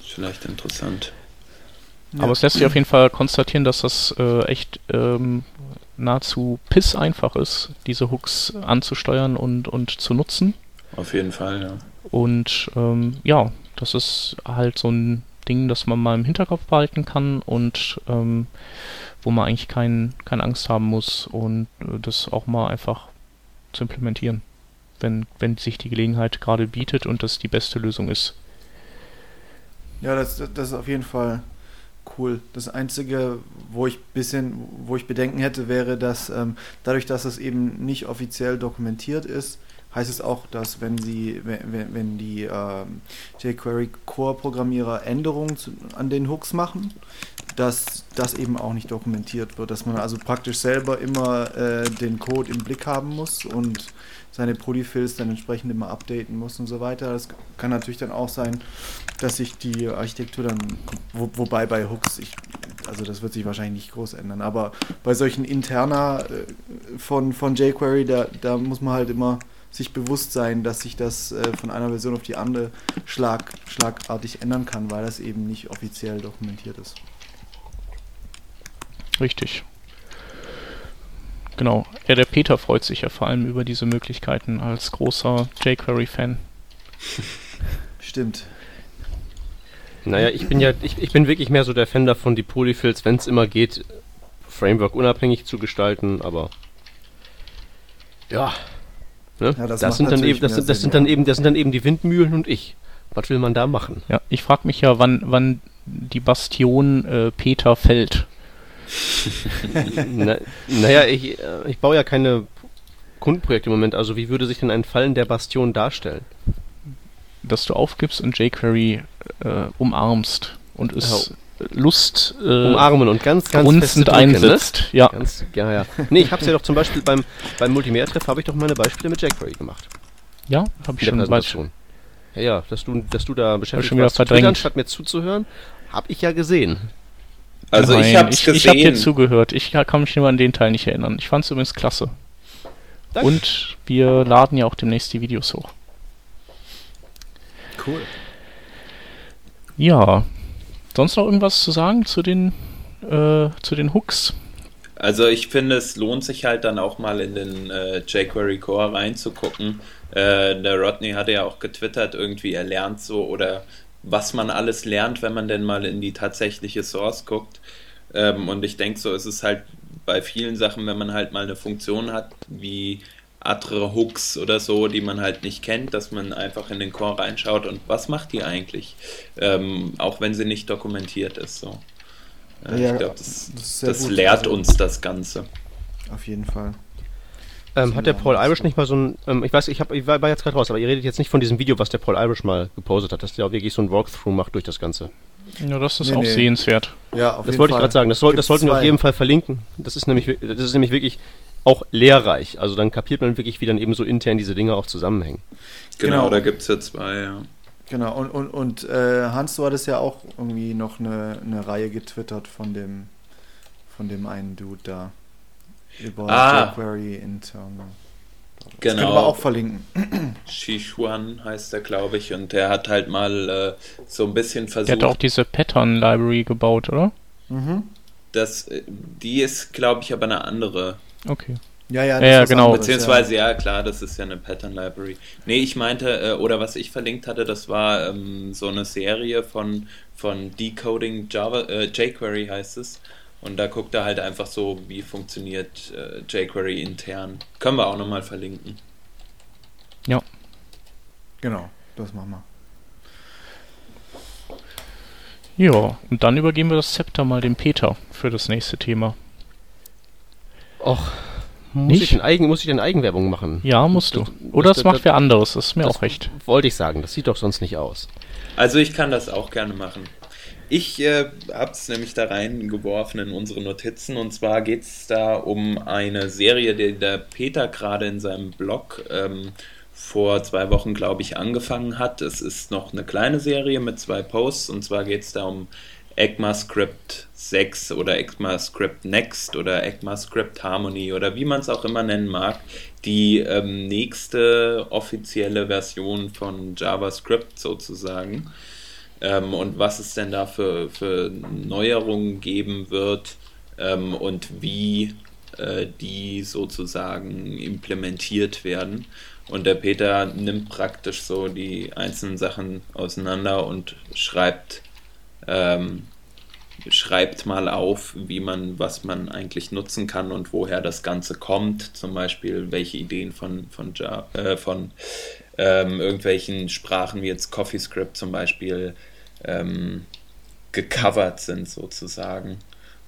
Vielleicht interessant. Aber ja. es lässt sich auf jeden Fall konstatieren, dass das äh, echt ähm, nahezu piss einfach ist, diese Hooks anzusteuern und, und zu nutzen. Auf jeden Fall, ja. Und ähm, ja, das ist halt so ein Ding, das man mal im Hinterkopf behalten kann und ähm, wo man eigentlich kein, keine Angst haben muss und äh, das auch mal einfach zu implementieren, wenn, wenn sich die Gelegenheit gerade bietet und das die beste Lösung ist. Ja, das, das ist auf jeden Fall cool. Das Einzige, wo ich bisschen, wo ich Bedenken hätte, wäre, dass ähm, dadurch, dass es eben nicht offiziell dokumentiert ist, heißt es auch, dass wenn sie, wenn, wenn die ähm, jQuery Core-Programmierer Änderungen zu, an den Hooks machen, dass das eben auch nicht dokumentiert wird, dass man also praktisch selber immer äh, den Code im Blick haben muss und seine Polyfills dann entsprechend immer updaten muss und so weiter. Das kann natürlich dann auch sein, dass sich die Architektur dann, wo, wobei bei Hooks, ich, also das wird sich wahrscheinlich nicht groß ändern, aber bei solchen interner äh, von, von jQuery, da, da muss man halt immer sich bewusst sein, dass sich das äh, von einer Version auf die andere schlag, schlagartig ändern kann, weil das eben nicht offiziell dokumentiert ist. Richtig. Genau. Ja, der Peter freut sich ja vor allem über diese Möglichkeiten als großer jQuery-Fan. Stimmt. Naja, ich bin ja, ich, ich bin wirklich mehr so der Fan davon, die Polyfills, wenn es immer geht, Framework unabhängig zu gestalten, aber ja. Ne? ja das, das sind dann eben, das, sind, das Sinn, sind dann ja. eben, das sind dann eben die Windmühlen und ich. Was will man da machen? Ja, ich frage mich ja, wann, wann die Bastion äh, Peter fällt. Na, naja, ich, äh, ich baue ja keine Kundenprojekte im Moment, also wie würde sich denn ein Fallen der Bastion darstellen? Dass du aufgibst und jQuery äh, umarmst und es ja. Lust äh, umarmen und ganz ganz grunzend ne? einsetzt. Ne? Ja. Ganz, ja, ja. Nee, ich hab's ja doch zum Beispiel beim, beim Multimedia-Treff habe ich doch meine Beispiele mit jQuery gemacht. Ja, habe ich schon Beispiel. Ja, ja, dass du, dass du da beschäftigt schon warst, verdrängt. anstatt mir zuzuhören, habe ich ja gesehen. Also Nein, ich habe ich, ich hab dir zugehört. Ich kann mich nur an den Teil nicht erinnern. Ich fand es übrigens klasse. Danke. Und wir laden ja auch demnächst die Videos hoch. Cool. Ja. Sonst noch irgendwas zu sagen zu den, äh, zu den Hooks? Also ich finde, es lohnt sich halt dann auch mal in den äh, jQuery Core reinzugucken. Äh, der Rodney hatte ja auch getwittert, irgendwie er lernt so oder was man alles lernt, wenn man denn mal in die tatsächliche Source guckt. Ähm, und ich denke, so ist es halt bei vielen Sachen, wenn man halt mal eine Funktion hat, wie andere Hooks oder so, die man halt nicht kennt, dass man einfach in den Core reinschaut und was macht die eigentlich, ähm, auch wenn sie nicht dokumentiert ist. So. Äh, ja, ich glaube, das, das, das lehrt uns das Ganze. Auf jeden Fall. Ähm, hat der Paul Irish nicht mal so ein, ähm, ich weiß, ich, hab, ich war, war jetzt gerade raus, aber ihr redet jetzt nicht von diesem Video, was der Paul Irish mal gepostet hat, dass der auch wirklich so ein Walkthrough macht durch das Ganze. Ja, das ist nee, auch nee. sehenswert. Ja, auf das wollte Fall. ich gerade sagen. Das, soll, das sollten wir auf jeden Fall verlinken. Das ist nämlich, das ist nämlich wirklich auch lehrreich. Also dann kapiert man wirklich, wie dann eben so intern diese Dinge auch zusammenhängen. Genau, genau. da gibt es ja zwei, ja. Genau, und, und, und äh, Hans, du hattest ja auch irgendwie noch eine, eine Reihe getwittert von dem, von dem einen Dude da. Über ah. jQuery internal. Das genau. können wir auch verlinken. Shishuan heißt er, glaube ich, und der hat halt mal äh, so ein bisschen versucht. Der hat auch diese Pattern Library gebaut, oder? Mhm. Das, äh, die ist, glaube ich, aber eine andere. Okay. Ja, ja, ja, ja genau. Anderes, Beziehungsweise, ja. ja. klar, das ist ja eine Pattern Library. Nee, ich meinte, äh, oder was ich verlinkt hatte, das war ähm, so eine Serie von, von Decoding Java, äh, jQuery heißt es. Und da guckt er halt einfach so, wie funktioniert äh, jQuery intern. Können wir auch nochmal verlinken. Ja. Genau, das machen wir. Ja, und dann übergeben wir das Zepter mal dem Peter für das nächste Thema. Och, muss? Ich, Eigen, muss ich denn Eigenwerbung machen? Ja, musst du. Oder das, das, macht wer anderes, das ist mir auch recht. Wollte ich sagen, das sieht doch sonst nicht aus. Also ich kann das auch gerne machen. Ich äh, habe es nämlich da reingeworfen in unsere Notizen und zwar geht es da um eine Serie, die der Peter gerade in seinem Blog ähm, vor zwei Wochen, glaube ich, angefangen hat. Es ist noch eine kleine Serie mit zwei Posts und zwar geht es da um ECMAScript 6 oder ECMAScript Next oder ECMAScript Harmony oder wie man es auch immer nennen mag. Die ähm, nächste offizielle Version von JavaScript sozusagen ähm, und was es denn da für, für Neuerungen geben wird ähm, und wie äh, die sozusagen implementiert werden. Und der Peter nimmt praktisch so die einzelnen Sachen auseinander und schreibt, ähm, schreibt mal auf, wie man, was man eigentlich nutzen kann und woher das Ganze kommt. Zum Beispiel, welche Ideen von, von, äh, von ähm, irgendwelchen Sprachen wie jetzt CoffeeScript zum Beispiel ähm, gecovert sind sozusagen.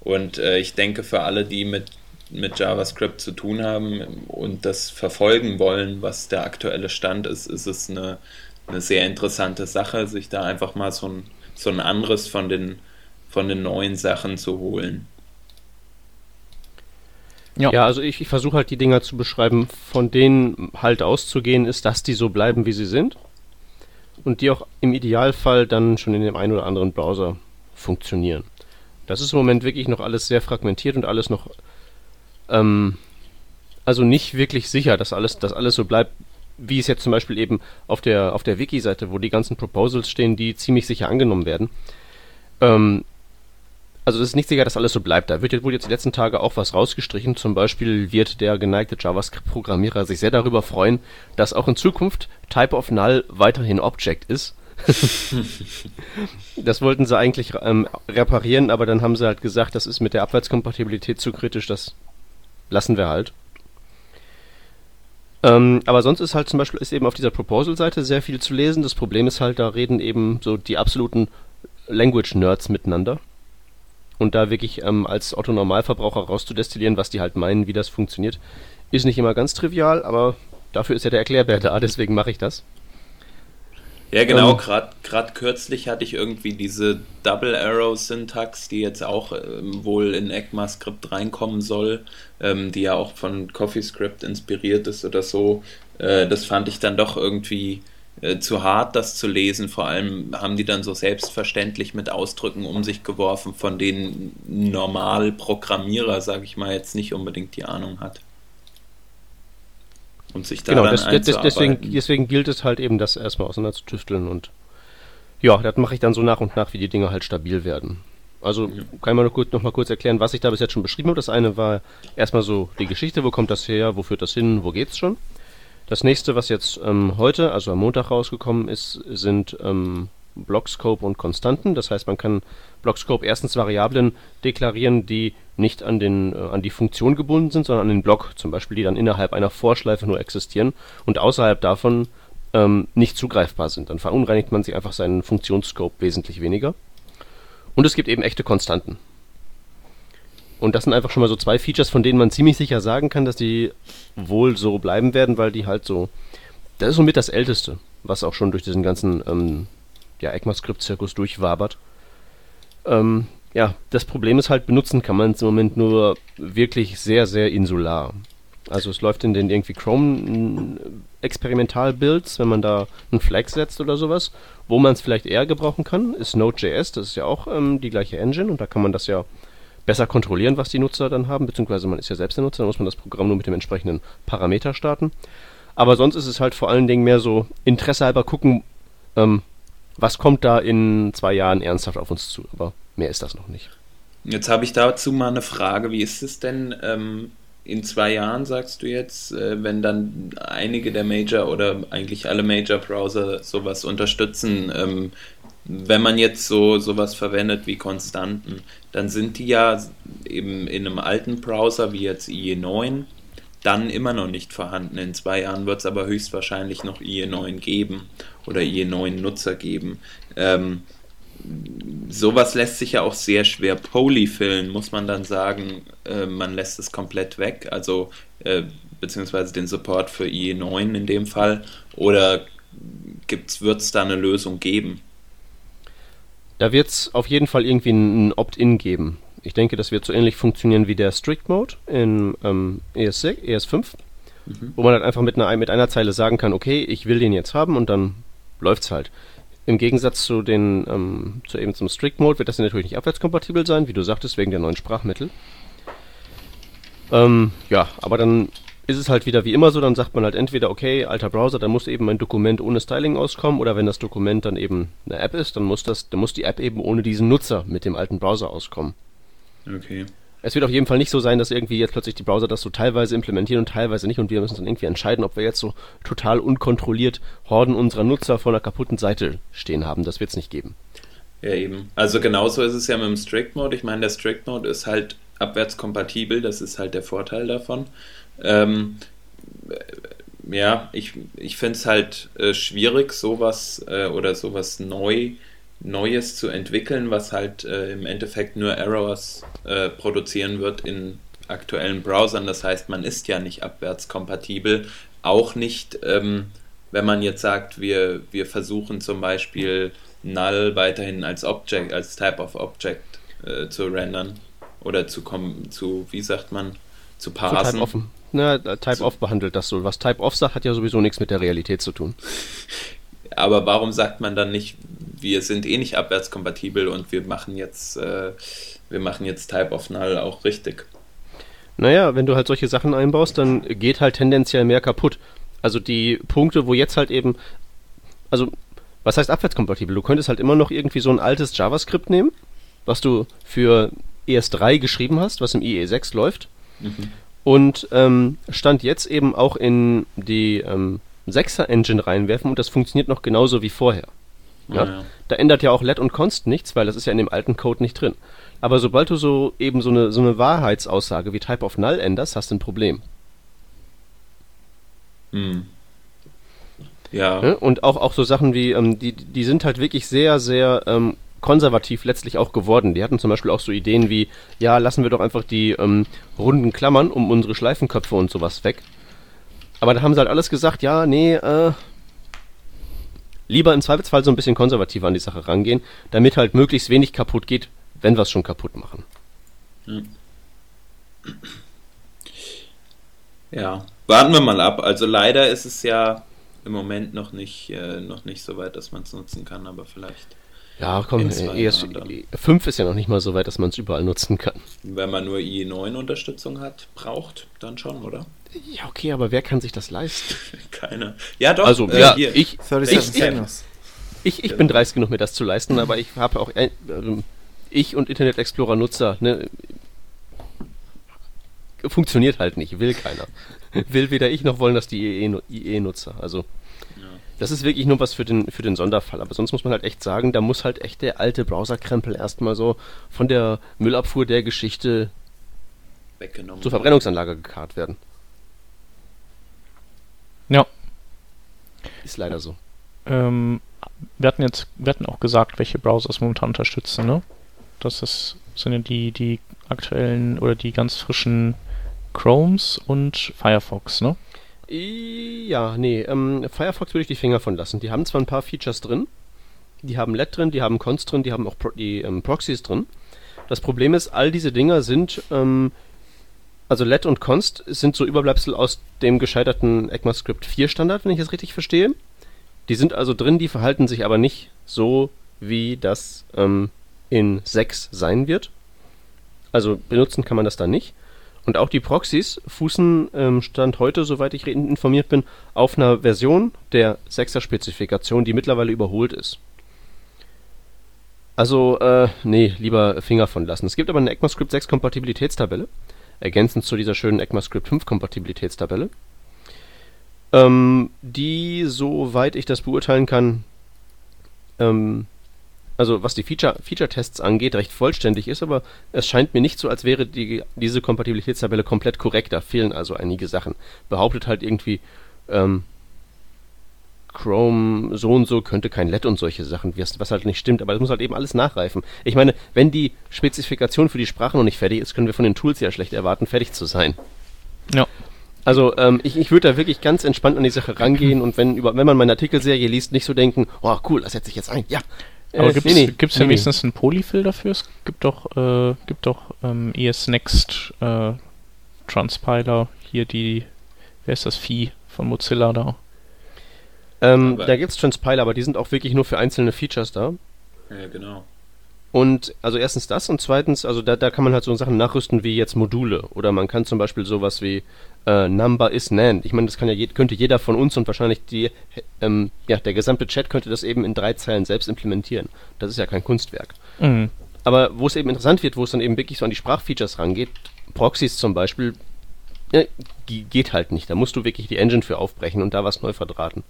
Und äh, ich denke, für alle, die mit, mit JavaScript zu tun haben und das verfolgen wollen, was der aktuelle Stand ist, ist es eine, eine sehr interessante Sache, sich da einfach mal so ein, so ein anderes von den, von den neuen Sachen zu holen. Ja. ja, also ich, ich versuche halt die Dinger zu beschreiben, von denen halt auszugehen ist, dass die so bleiben, wie sie sind. Und die auch im Idealfall dann schon in dem einen oder anderen Browser funktionieren. Das ist im Moment wirklich noch alles sehr fragmentiert und alles noch, ähm, also nicht wirklich sicher, dass alles, dass alles so bleibt, wie es jetzt zum Beispiel eben auf der, auf der Wiki-Seite, wo die ganzen Proposals stehen, die ziemlich sicher angenommen werden. Ähm, also es ist nicht sicher, dass alles so bleibt. Da wird wohl jetzt die letzten Tage auch was rausgestrichen. Zum Beispiel wird der geneigte JavaScript-Programmierer sich sehr darüber freuen, dass auch in Zukunft Type of Null weiterhin Object ist. das wollten sie eigentlich ähm, reparieren, aber dann haben sie halt gesagt, das ist mit der Abwärtskompatibilität zu kritisch, das lassen wir halt. Ähm, aber sonst ist halt zum Beispiel ist eben auf dieser Proposal-Seite sehr viel zu lesen. Das Problem ist halt, da reden eben so die absoluten Language-Nerds miteinander. Und da wirklich ähm, als Otto-Normalverbraucher rauszudestillieren, was die halt meinen, wie das funktioniert, ist nicht immer ganz trivial, aber dafür ist ja der Erklärbär da, deswegen mache ich das. Ja, genau, ähm, gerade kürzlich hatte ich irgendwie diese Double Arrow Syntax, die jetzt auch ähm, wohl in ECMAScript reinkommen soll, ähm, die ja auch von CoffeeScript inspiriert ist oder so. Äh, das fand ich dann doch irgendwie äh, zu hart, das zu lesen. Vor allem haben die dann so selbstverständlich mit Ausdrücken um sich geworfen, von denen normal Programmierer, sage ich mal, jetzt nicht unbedingt die Ahnung hat und sich da genau, das, das, deswegen, deswegen gilt es halt eben, das erstmal auseinanderzutüfteln und ja, das mache ich dann so nach und nach, wie die Dinge halt stabil werden. Also kann ich mal noch, kurz, noch mal kurz erklären, was ich da bis jetzt schon beschrieben habe. Das eine war erstmal so die Geschichte, wo kommt das her, wo führt das hin, wo geht's schon. Das nächste, was jetzt ähm, heute, also am Montag rausgekommen ist, sind ähm, Blockscope und Konstanten. Das heißt, man kann Blockscope erstens Variablen deklarieren, die nicht an, den, äh, an die Funktion gebunden sind, sondern an den Block, zum Beispiel, die dann innerhalb einer Vorschleife nur existieren und außerhalb davon ähm, nicht zugreifbar sind. Dann verunreinigt man sich einfach seinen Funktionsscope wesentlich weniger. Und es gibt eben echte Konstanten. Und das sind einfach schon mal so zwei Features, von denen man ziemlich sicher sagen kann, dass die wohl so bleiben werden, weil die halt so. Das ist somit das Älteste, was auch schon durch diesen ganzen ähm, ja, ECMAScript-Zirkus durchwabert. Ähm, ja, das Problem ist halt, benutzen kann man es im Moment nur wirklich sehr, sehr insular. Also es läuft in den irgendwie Chrome-Experimental-Builds, wenn man da einen Flag setzt oder sowas. Wo man es vielleicht eher gebrauchen kann, ist Node.js, das ist ja auch ähm, die gleiche Engine und da kann man das ja besser kontrollieren, was die Nutzer dann haben, beziehungsweise man ist ja selbst der Nutzer, dann muss man das Programm nur mit dem entsprechenden Parameter starten. Aber sonst ist es halt vor allen Dingen mehr so Interesse halber gucken, ähm, was kommt da in zwei Jahren ernsthaft auf uns zu. Aber Mehr ist das noch nicht. Jetzt habe ich dazu mal eine Frage. Wie ist es denn ähm, in zwei Jahren, sagst du jetzt, äh, wenn dann einige der Major oder eigentlich alle Major-Browser sowas unterstützen? Ähm, wenn man jetzt so sowas verwendet wie Konstanten, dann sind die ja eben in einem alten Browser wie jetzt IE9 dann immer noch nicht vorhanden. In zwei Jahren wird es aber höchstwahrscheinlich noch IE9 geben oder IE9-Nutzer geben. Ähm, sowas lässt sich ja auch sehr schwer polyfillen, muss man dann sagen, äh, man lässt es komplett weg, also äh, beziehungsweise den Support für IE9 in dem Fall, oder wird es da eine Lösung geben? Da wird es auf jeden Fall irgendwie ein Opt-in geben. Ich denke, das wird so ähnlich funktionieren wie der Strict Mode in ähm, ES6, ES5, mhm. wo man halt einfach mit einer, mit einer Zeile sagen kann, okay, ich will den jetzt haben und dann läuft es halt. Im Gegensatz zu den, ähm, zu eben zum Strict Mode wird das natürlich nicht abwärtskompatibel sein, wie du sagtest, wegen der neuen Sprachmittel. Ähm, ja, aber dann ist es halt wieder wie immer so, dann sagt man halt entweder, okay, alter Browser, dann muss eben mein Dokument ohne Styling auskommen, oder wenn das Dokument dann eben eine App ist, dann muss das, dann muss die App eben ohne diesen Nutzer mit dem alten Browser auskommen. Okay es wird auf jeden Fall nicht so sein, dass irgendwie jetzt plötzlich die Browser das so teilweise implementieren und teilweise nicht und wir müssen dann irgendwie entscheiden, ob wir jetzt so total unkontrolliert Horden unserer Nutzer vor einer kaputten Seite stehen haben. Das wird es nicht geben. Ja, eben. Also genauso ist es ja mit dem Strict Mode. Ich meine, der Strict Mode ist halt abwärtskompatibel, das ist halt der Vorteil davon. Ähm, ja, ich, ich finde es halt äh, schwierig, sowas äh, oder sowas neu Neues zu entwickeln, was halt äh, im Endeffekt nur Errors äh, produzieren wird in aktuellen Browsern. Das heißt, man ist ja nicht abwärtskompatibel, auch nicht, ähm, wenn man jetzt sagt, wir, wir versuchen zum Beispiel null weiterhin als Object, als Type of Object äh, zu rendern oder zu, zu, wie sagt man, zu parsen. Offen. Na, Type-Off behandelt das so. Was Type-Off sagt, hat ja sowieso nichts mit der Realität zu tun. Aber warum sagt man dann nicht, wir sind eh nicht abwärtskompatibel und wir machen jetzt, äh, wir machen jetzt Type-Off Null auch richtig? Naja, wenn du halt solche Sachen einbaust, dann geht halt tendenziell mehr kaputt. Also die Punkte, wo jetzt halt eben, also was heißt abwärtskompatibel? Du könntest halt immer noch irgendwie so ein altes JavaScript nehmen, was du für ES3 geschrieben hast, was im IE6 läuft. Mhm. Und ähm, Stand jetzt eben auch in die ähm, 6er Engine reinwerfen und das funktioniert noch genauso wie vorher. Ja? ja? Da ändert ja auch let und const nichts, weil das ist ja in dem alten Code nicht drin. Aber sobald du so eben so eine, so eine Wahrheitsaussage wie Type of Null änderst, hast du ein Problem. Hm. Ja. Und auch, auch so Sachen wie, ähm, die, die sind halt wirklich sehr, sehr ähm, konservativ letztlich auch geworden. Die hatten zum Beispiel auch so Ideen wie, ja, lassen wir doch einfach die ähm, runden Klammern um unsere Schleifenköpfe und sowas weg. Aber da haben sie halt alles gesagt, ja, nee, äh, lieber im Zweifelsfall so ein bisschen konservativer an die Sache rangehen, damit halt möglichst wenig kaputt geht, wenn wir es schon kaputt machen. Hm. Ja, warten wir mal ab. Also leider ist es ja im Moment noch nicht, äh, noch nicht so weit, dass man es nutzen kann, aber vielleicht. Ja, komm, ES, 5 ist ja noch nicht mal so weit, dass man es überall nutzen kann. Wenn man nur IE9-Unterstützung hat, braucht, dann schon, oder? Ja, okay, aber wer kann sich das leisten? Keiner. Ja, doch. Also, äh, ja, hier. ich, ich, ich, ich, bin dreist genug, mir das zu leisten, aber ich habe auch, äh, ich und Internet Explorer Nutzer, ne, funktioniert halt nicht, will keiner. will weder ich noch wollen das die IE-Nutzer. Also, das ist wirklich nur was für den, für den Sonderfall. Aber sonst muss man halt echt sagen, da muss halt echt der alte Browserkrempel erstmal so von der Müllabfuhr der Geschichte weggenommen zur Verbrennungsanlage gekarrt werden. Ja. Ist leider so. Ähm, wir hatten jetzt, wir hatten auch gesagt, welche Browser es momentan unterstützen, ne? Das ist, sind ja die, die aktuellen oder die ganz frischen Chromes und Firefox, ne? Ja, nee, ähm, Firefox würde ich die Finger von lassen. Die haben zwar ein paar Features drin, die haben LED drin, die haben Const drin, die haben auch Pro die ähm, Proxys drin. Das Problem ist, all diese Dinger sind, ähm, also LED und Const sind so Überbleibsel aus dem gescheiterten ECMAScript 4 Standard, wenn ich es richtig verstehe. Die sind also drin, die verhalten sich aber nicht so, wie das ähm, in 6 sein wird. Also benutzen kann man das da nicht. Und auch die Proxys fußen ähm, Stand heute, soweit ich informiert bin, auf einer Version der 6er Spezifikation, die mittlerweile überholt ist. Also, äh, nee, lieber Finger von lassen. Es gibt aber eine ECMAScript 6 Kompatibilitätstabelle, ergänzend zu dieser schönen ECMAScript 5 Kompatibilitätstabelle, ähm, die, soweit ich das beurteilen kann, ähm, also was die Feature, Feature-Tests angeht, recht vollständig ist, aber es scheint mir nicht so, als wäre die, diese Kompatibilitätstabelle komplett korrekt. Da fehlen also einige Sachen. Behauptet halt irgendwie, ähm, Chrome so und so könnte kein LED und solche Sachen, was halt nicht stimmt, aber das muss halt eben alles nachreifen. Ich meine, wenn die Spezifikation für die Sprache noch nicht fertig ist, können wir von den Tools ja schlecht erwarten, fertig zu sein. Ja. Also ähm, ich, ich würde da wirklich ganz entspannt an die Sache rangehen und wenn, über, wenn man meine Artikelserie liest, nicht so denken, oh cool, das setze ich jetzt ein. Ja, aber äh, gibt es nee, nee, nee, wenigstens einen Polyfill dafür? Es gibt doch, äh, gibt doch ähm, ES Next äh, Transpiler, hier die, wer ist das Vieh von Mozilla da? Ähm, da gibt es Transpiler, aber die sind auch wirklich nur für einzelne Features da. Ja, genau. Und also erstens das und zweitens, also da, da kann man halt so Sachen nachrüsten wie jetzt Module oder man kann zum Beispiel sowas wie äh, Number is NAND. Ich meine, das kann ja je, könnte jeder von uns und wahrscheinlich die, ähm, ja, der gesamte Chat könnte das eben in drei Zeilen selbst implementieren. Das ist ja kein Kunstwerk. Mhm. Aber wo es eben interessant wird, wo es dann eben wirklich so an die Sprachfeatures rangeht, Proxys zum Beispiel, ja, geht halt nicht. Da musst du wirklich die Engine für aufbrechen und da was neu verdrahten.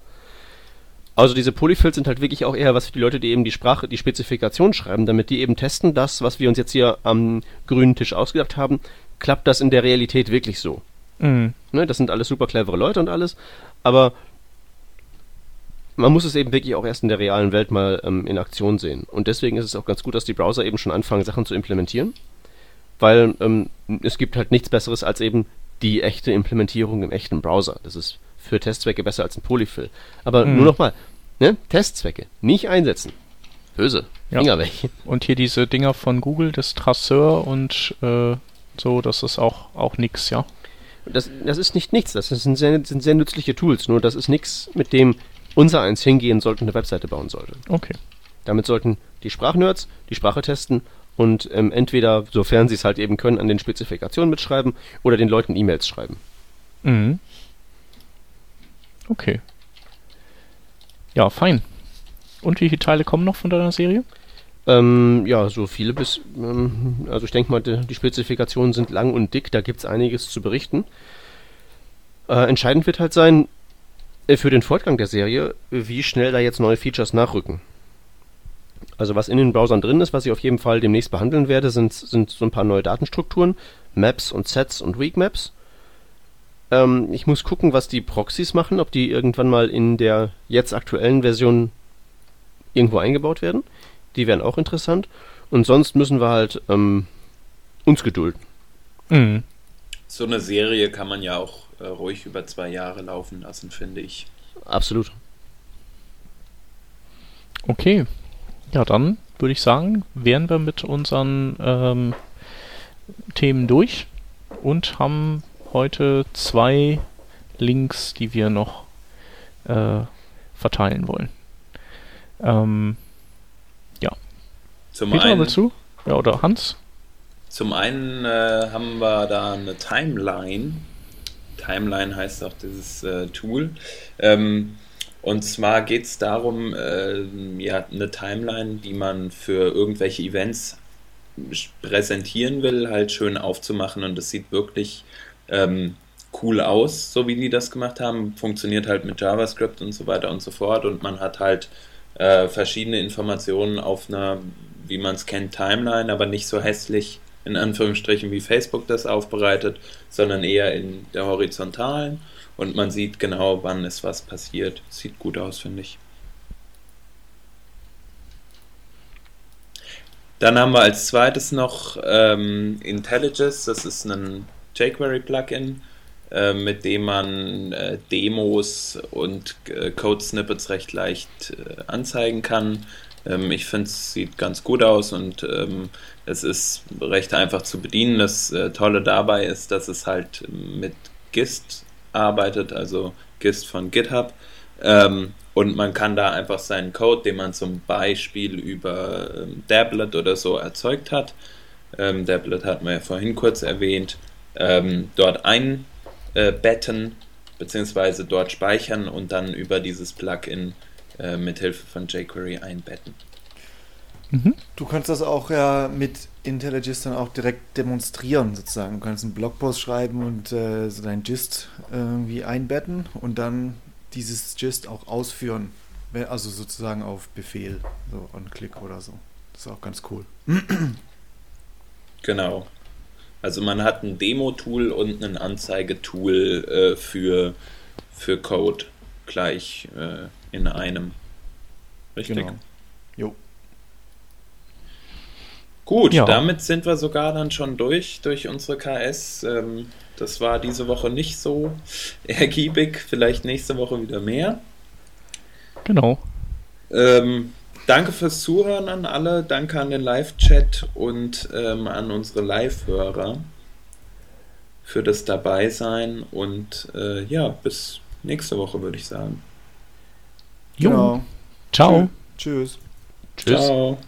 Also diese Polyfills sind halt wirklich auch eher was für die Leute, die eben die Sprache, die Spezifikation schreiben, damit die eben testen, das, was wir uns jetzt hier am grünen Tisch ausgedacht haben, klappt das in der Realität wirklich so. Mhm. Ne, das sind alles super clevere Leute und alles, aber man muss es eben wirklich auch erst in der realen Welt mal ähm, in Aktion sehen. Und deswegen ist es auch ganz gut, dass die Browser eben schon anfangen, Sachen zu implementieren. Weil ähm, es gibt halt nichts Besseres als eben die echte Implementierung im echten Browser. Das ist für Testzwecke besser als ein Polyfill. Aber Mhm. nur nochmal, ne? Testzwecke, nicht einsetzen. Böse. Ja. Finger weg. Und hier diese Dinger von Google, das Traceur und äh, so, das ist auch, auch nix, ja. Das, das ist nicht nichts, das sind sehr, sind sehr nützliche Tools, nur das ist nichts, mit dem unser eins hingehen sollte und eine Webseite bauen sollte. Okay. Damit sollten die Sprachnerds die Sprache testen und ähm, entweder, sofern sie es halt eben können, an den Spezifikationen mitschreiben oder den Leuten E-Mails schreiben. Mhm. Okay. Ja, fein. Und wie viele Teile kommen noch von deiner Serie? Ähm, ja, so viele bis, ähm, also ich denke mal, die, die Spezifikationen sind lang und dick, da gibt es einiges zu berichten. Äh, entscheidend wird halt sein, äh, für den Fortgang der Serie, wie schnell da jetzt neue Features nachrücken. Also was in den Browsern drin ist, was ich auf jeden Fall demnächst behandeln werde, sind, sind so ein paar neue Datenstrukturen, Maps und Sets und Weak Maps. Ähm, ich muss gucken, was die Proxys machen, ob die irgendwann mal in der jetzt aktuellen Version irgendwo eingebaut werden. Die wären auch interessant. Und sonst müssen wir halt ähm, uns gedulden. Mhm. So eine Serie kann man ja auch äh, ruhig über zwei Jahre laufen lassen, finde ich. Absolut. Okay. Ja, dann würde ich sagen, wären wir mit unseren ähm, Themen durch und haben heute zwei Links, die wir noch äh, verteilen wollen. Ähm, Zum Peter, einen, willst du? Ja, oder Hans? zum einen äh, haben wir da eine Timeline. Timeline heißt auch dieses äh, Tool. Ähm, und zwar geht es darum, äh, ja, eine Timeline, die man für irgendwelche Events präsentieren will, halt schön aufzumachen und es sieht wirklich ähm, cool aus, so wie die das gemacht haben. Funktioniert halt mit JavaScript und so weiter und so fort und man hat halt äh, verschiedene Informationen auf einer, wie man es kennt, Timeline, aber nicht so hässlich in Anführungsstrichen wie Facebook das aufbereitet, sondern eher in der horizontalen und man sieht genau, wann ist was passiert. Sieht gut aus, finde ich. Dann haben wir als zweites noch ähm, IntelliGIS, das ist ein jQuery-Plugin, äh, mit dem man äh, Demos und äh, Code-Snippets recht leicht anzeigen kann. Ähm, ich finde, es sieht ganz gut aus und ähm, es ist recht einfach zu bedienen. Das Tolle dabei ist, dass es halt mit GIST arbeitet, also GIST von GitHub. Ähm, und man kann da einfach seinen Code, den man zum Beispiel über ähm, Dablet oder so erzeugt hat, ähm, Dablet hatten wir ja vorhin kurz erwähnt, ähm, dort einbetten, beziehungsweise dort speichern und dann über dieses Plugin äh, mit Hilfe von jQuery einbetten. Mhm. Du kannst das auch ja mit IntelliGIS dann auch direkt demonstrieren, sozusagen. Du kannst einen Blogpost schreiben und äh, so dein Gist irgendwie einbetten und dann dieses Gist auch ausführen. Also sozusagen auf Befehl, so on Klick oder so. Das ist auch ganz cool. Genau. Also man hat ein Demo-Tool und ein Anzeigetool äh, für, für Code gleich äh, in einem. Richtig. Genau. Jo. Gut, Ja. damit sind wir sogar dann schon durch, durch unsere KS. Ähm, das war diese Woche nicht so ergiebig, vielleicht nächste Woche wieder mehr. Genau. Ähm, danke fürs Zuhören an alle, danke an den Live-Chat und ähm, an unsere Live-Hörer für das Dabeisein und äh, ja, bis nächste Woche würde ich sagen. Jo. Genau. Ciao. Tschüss. Tschüss. Ciao.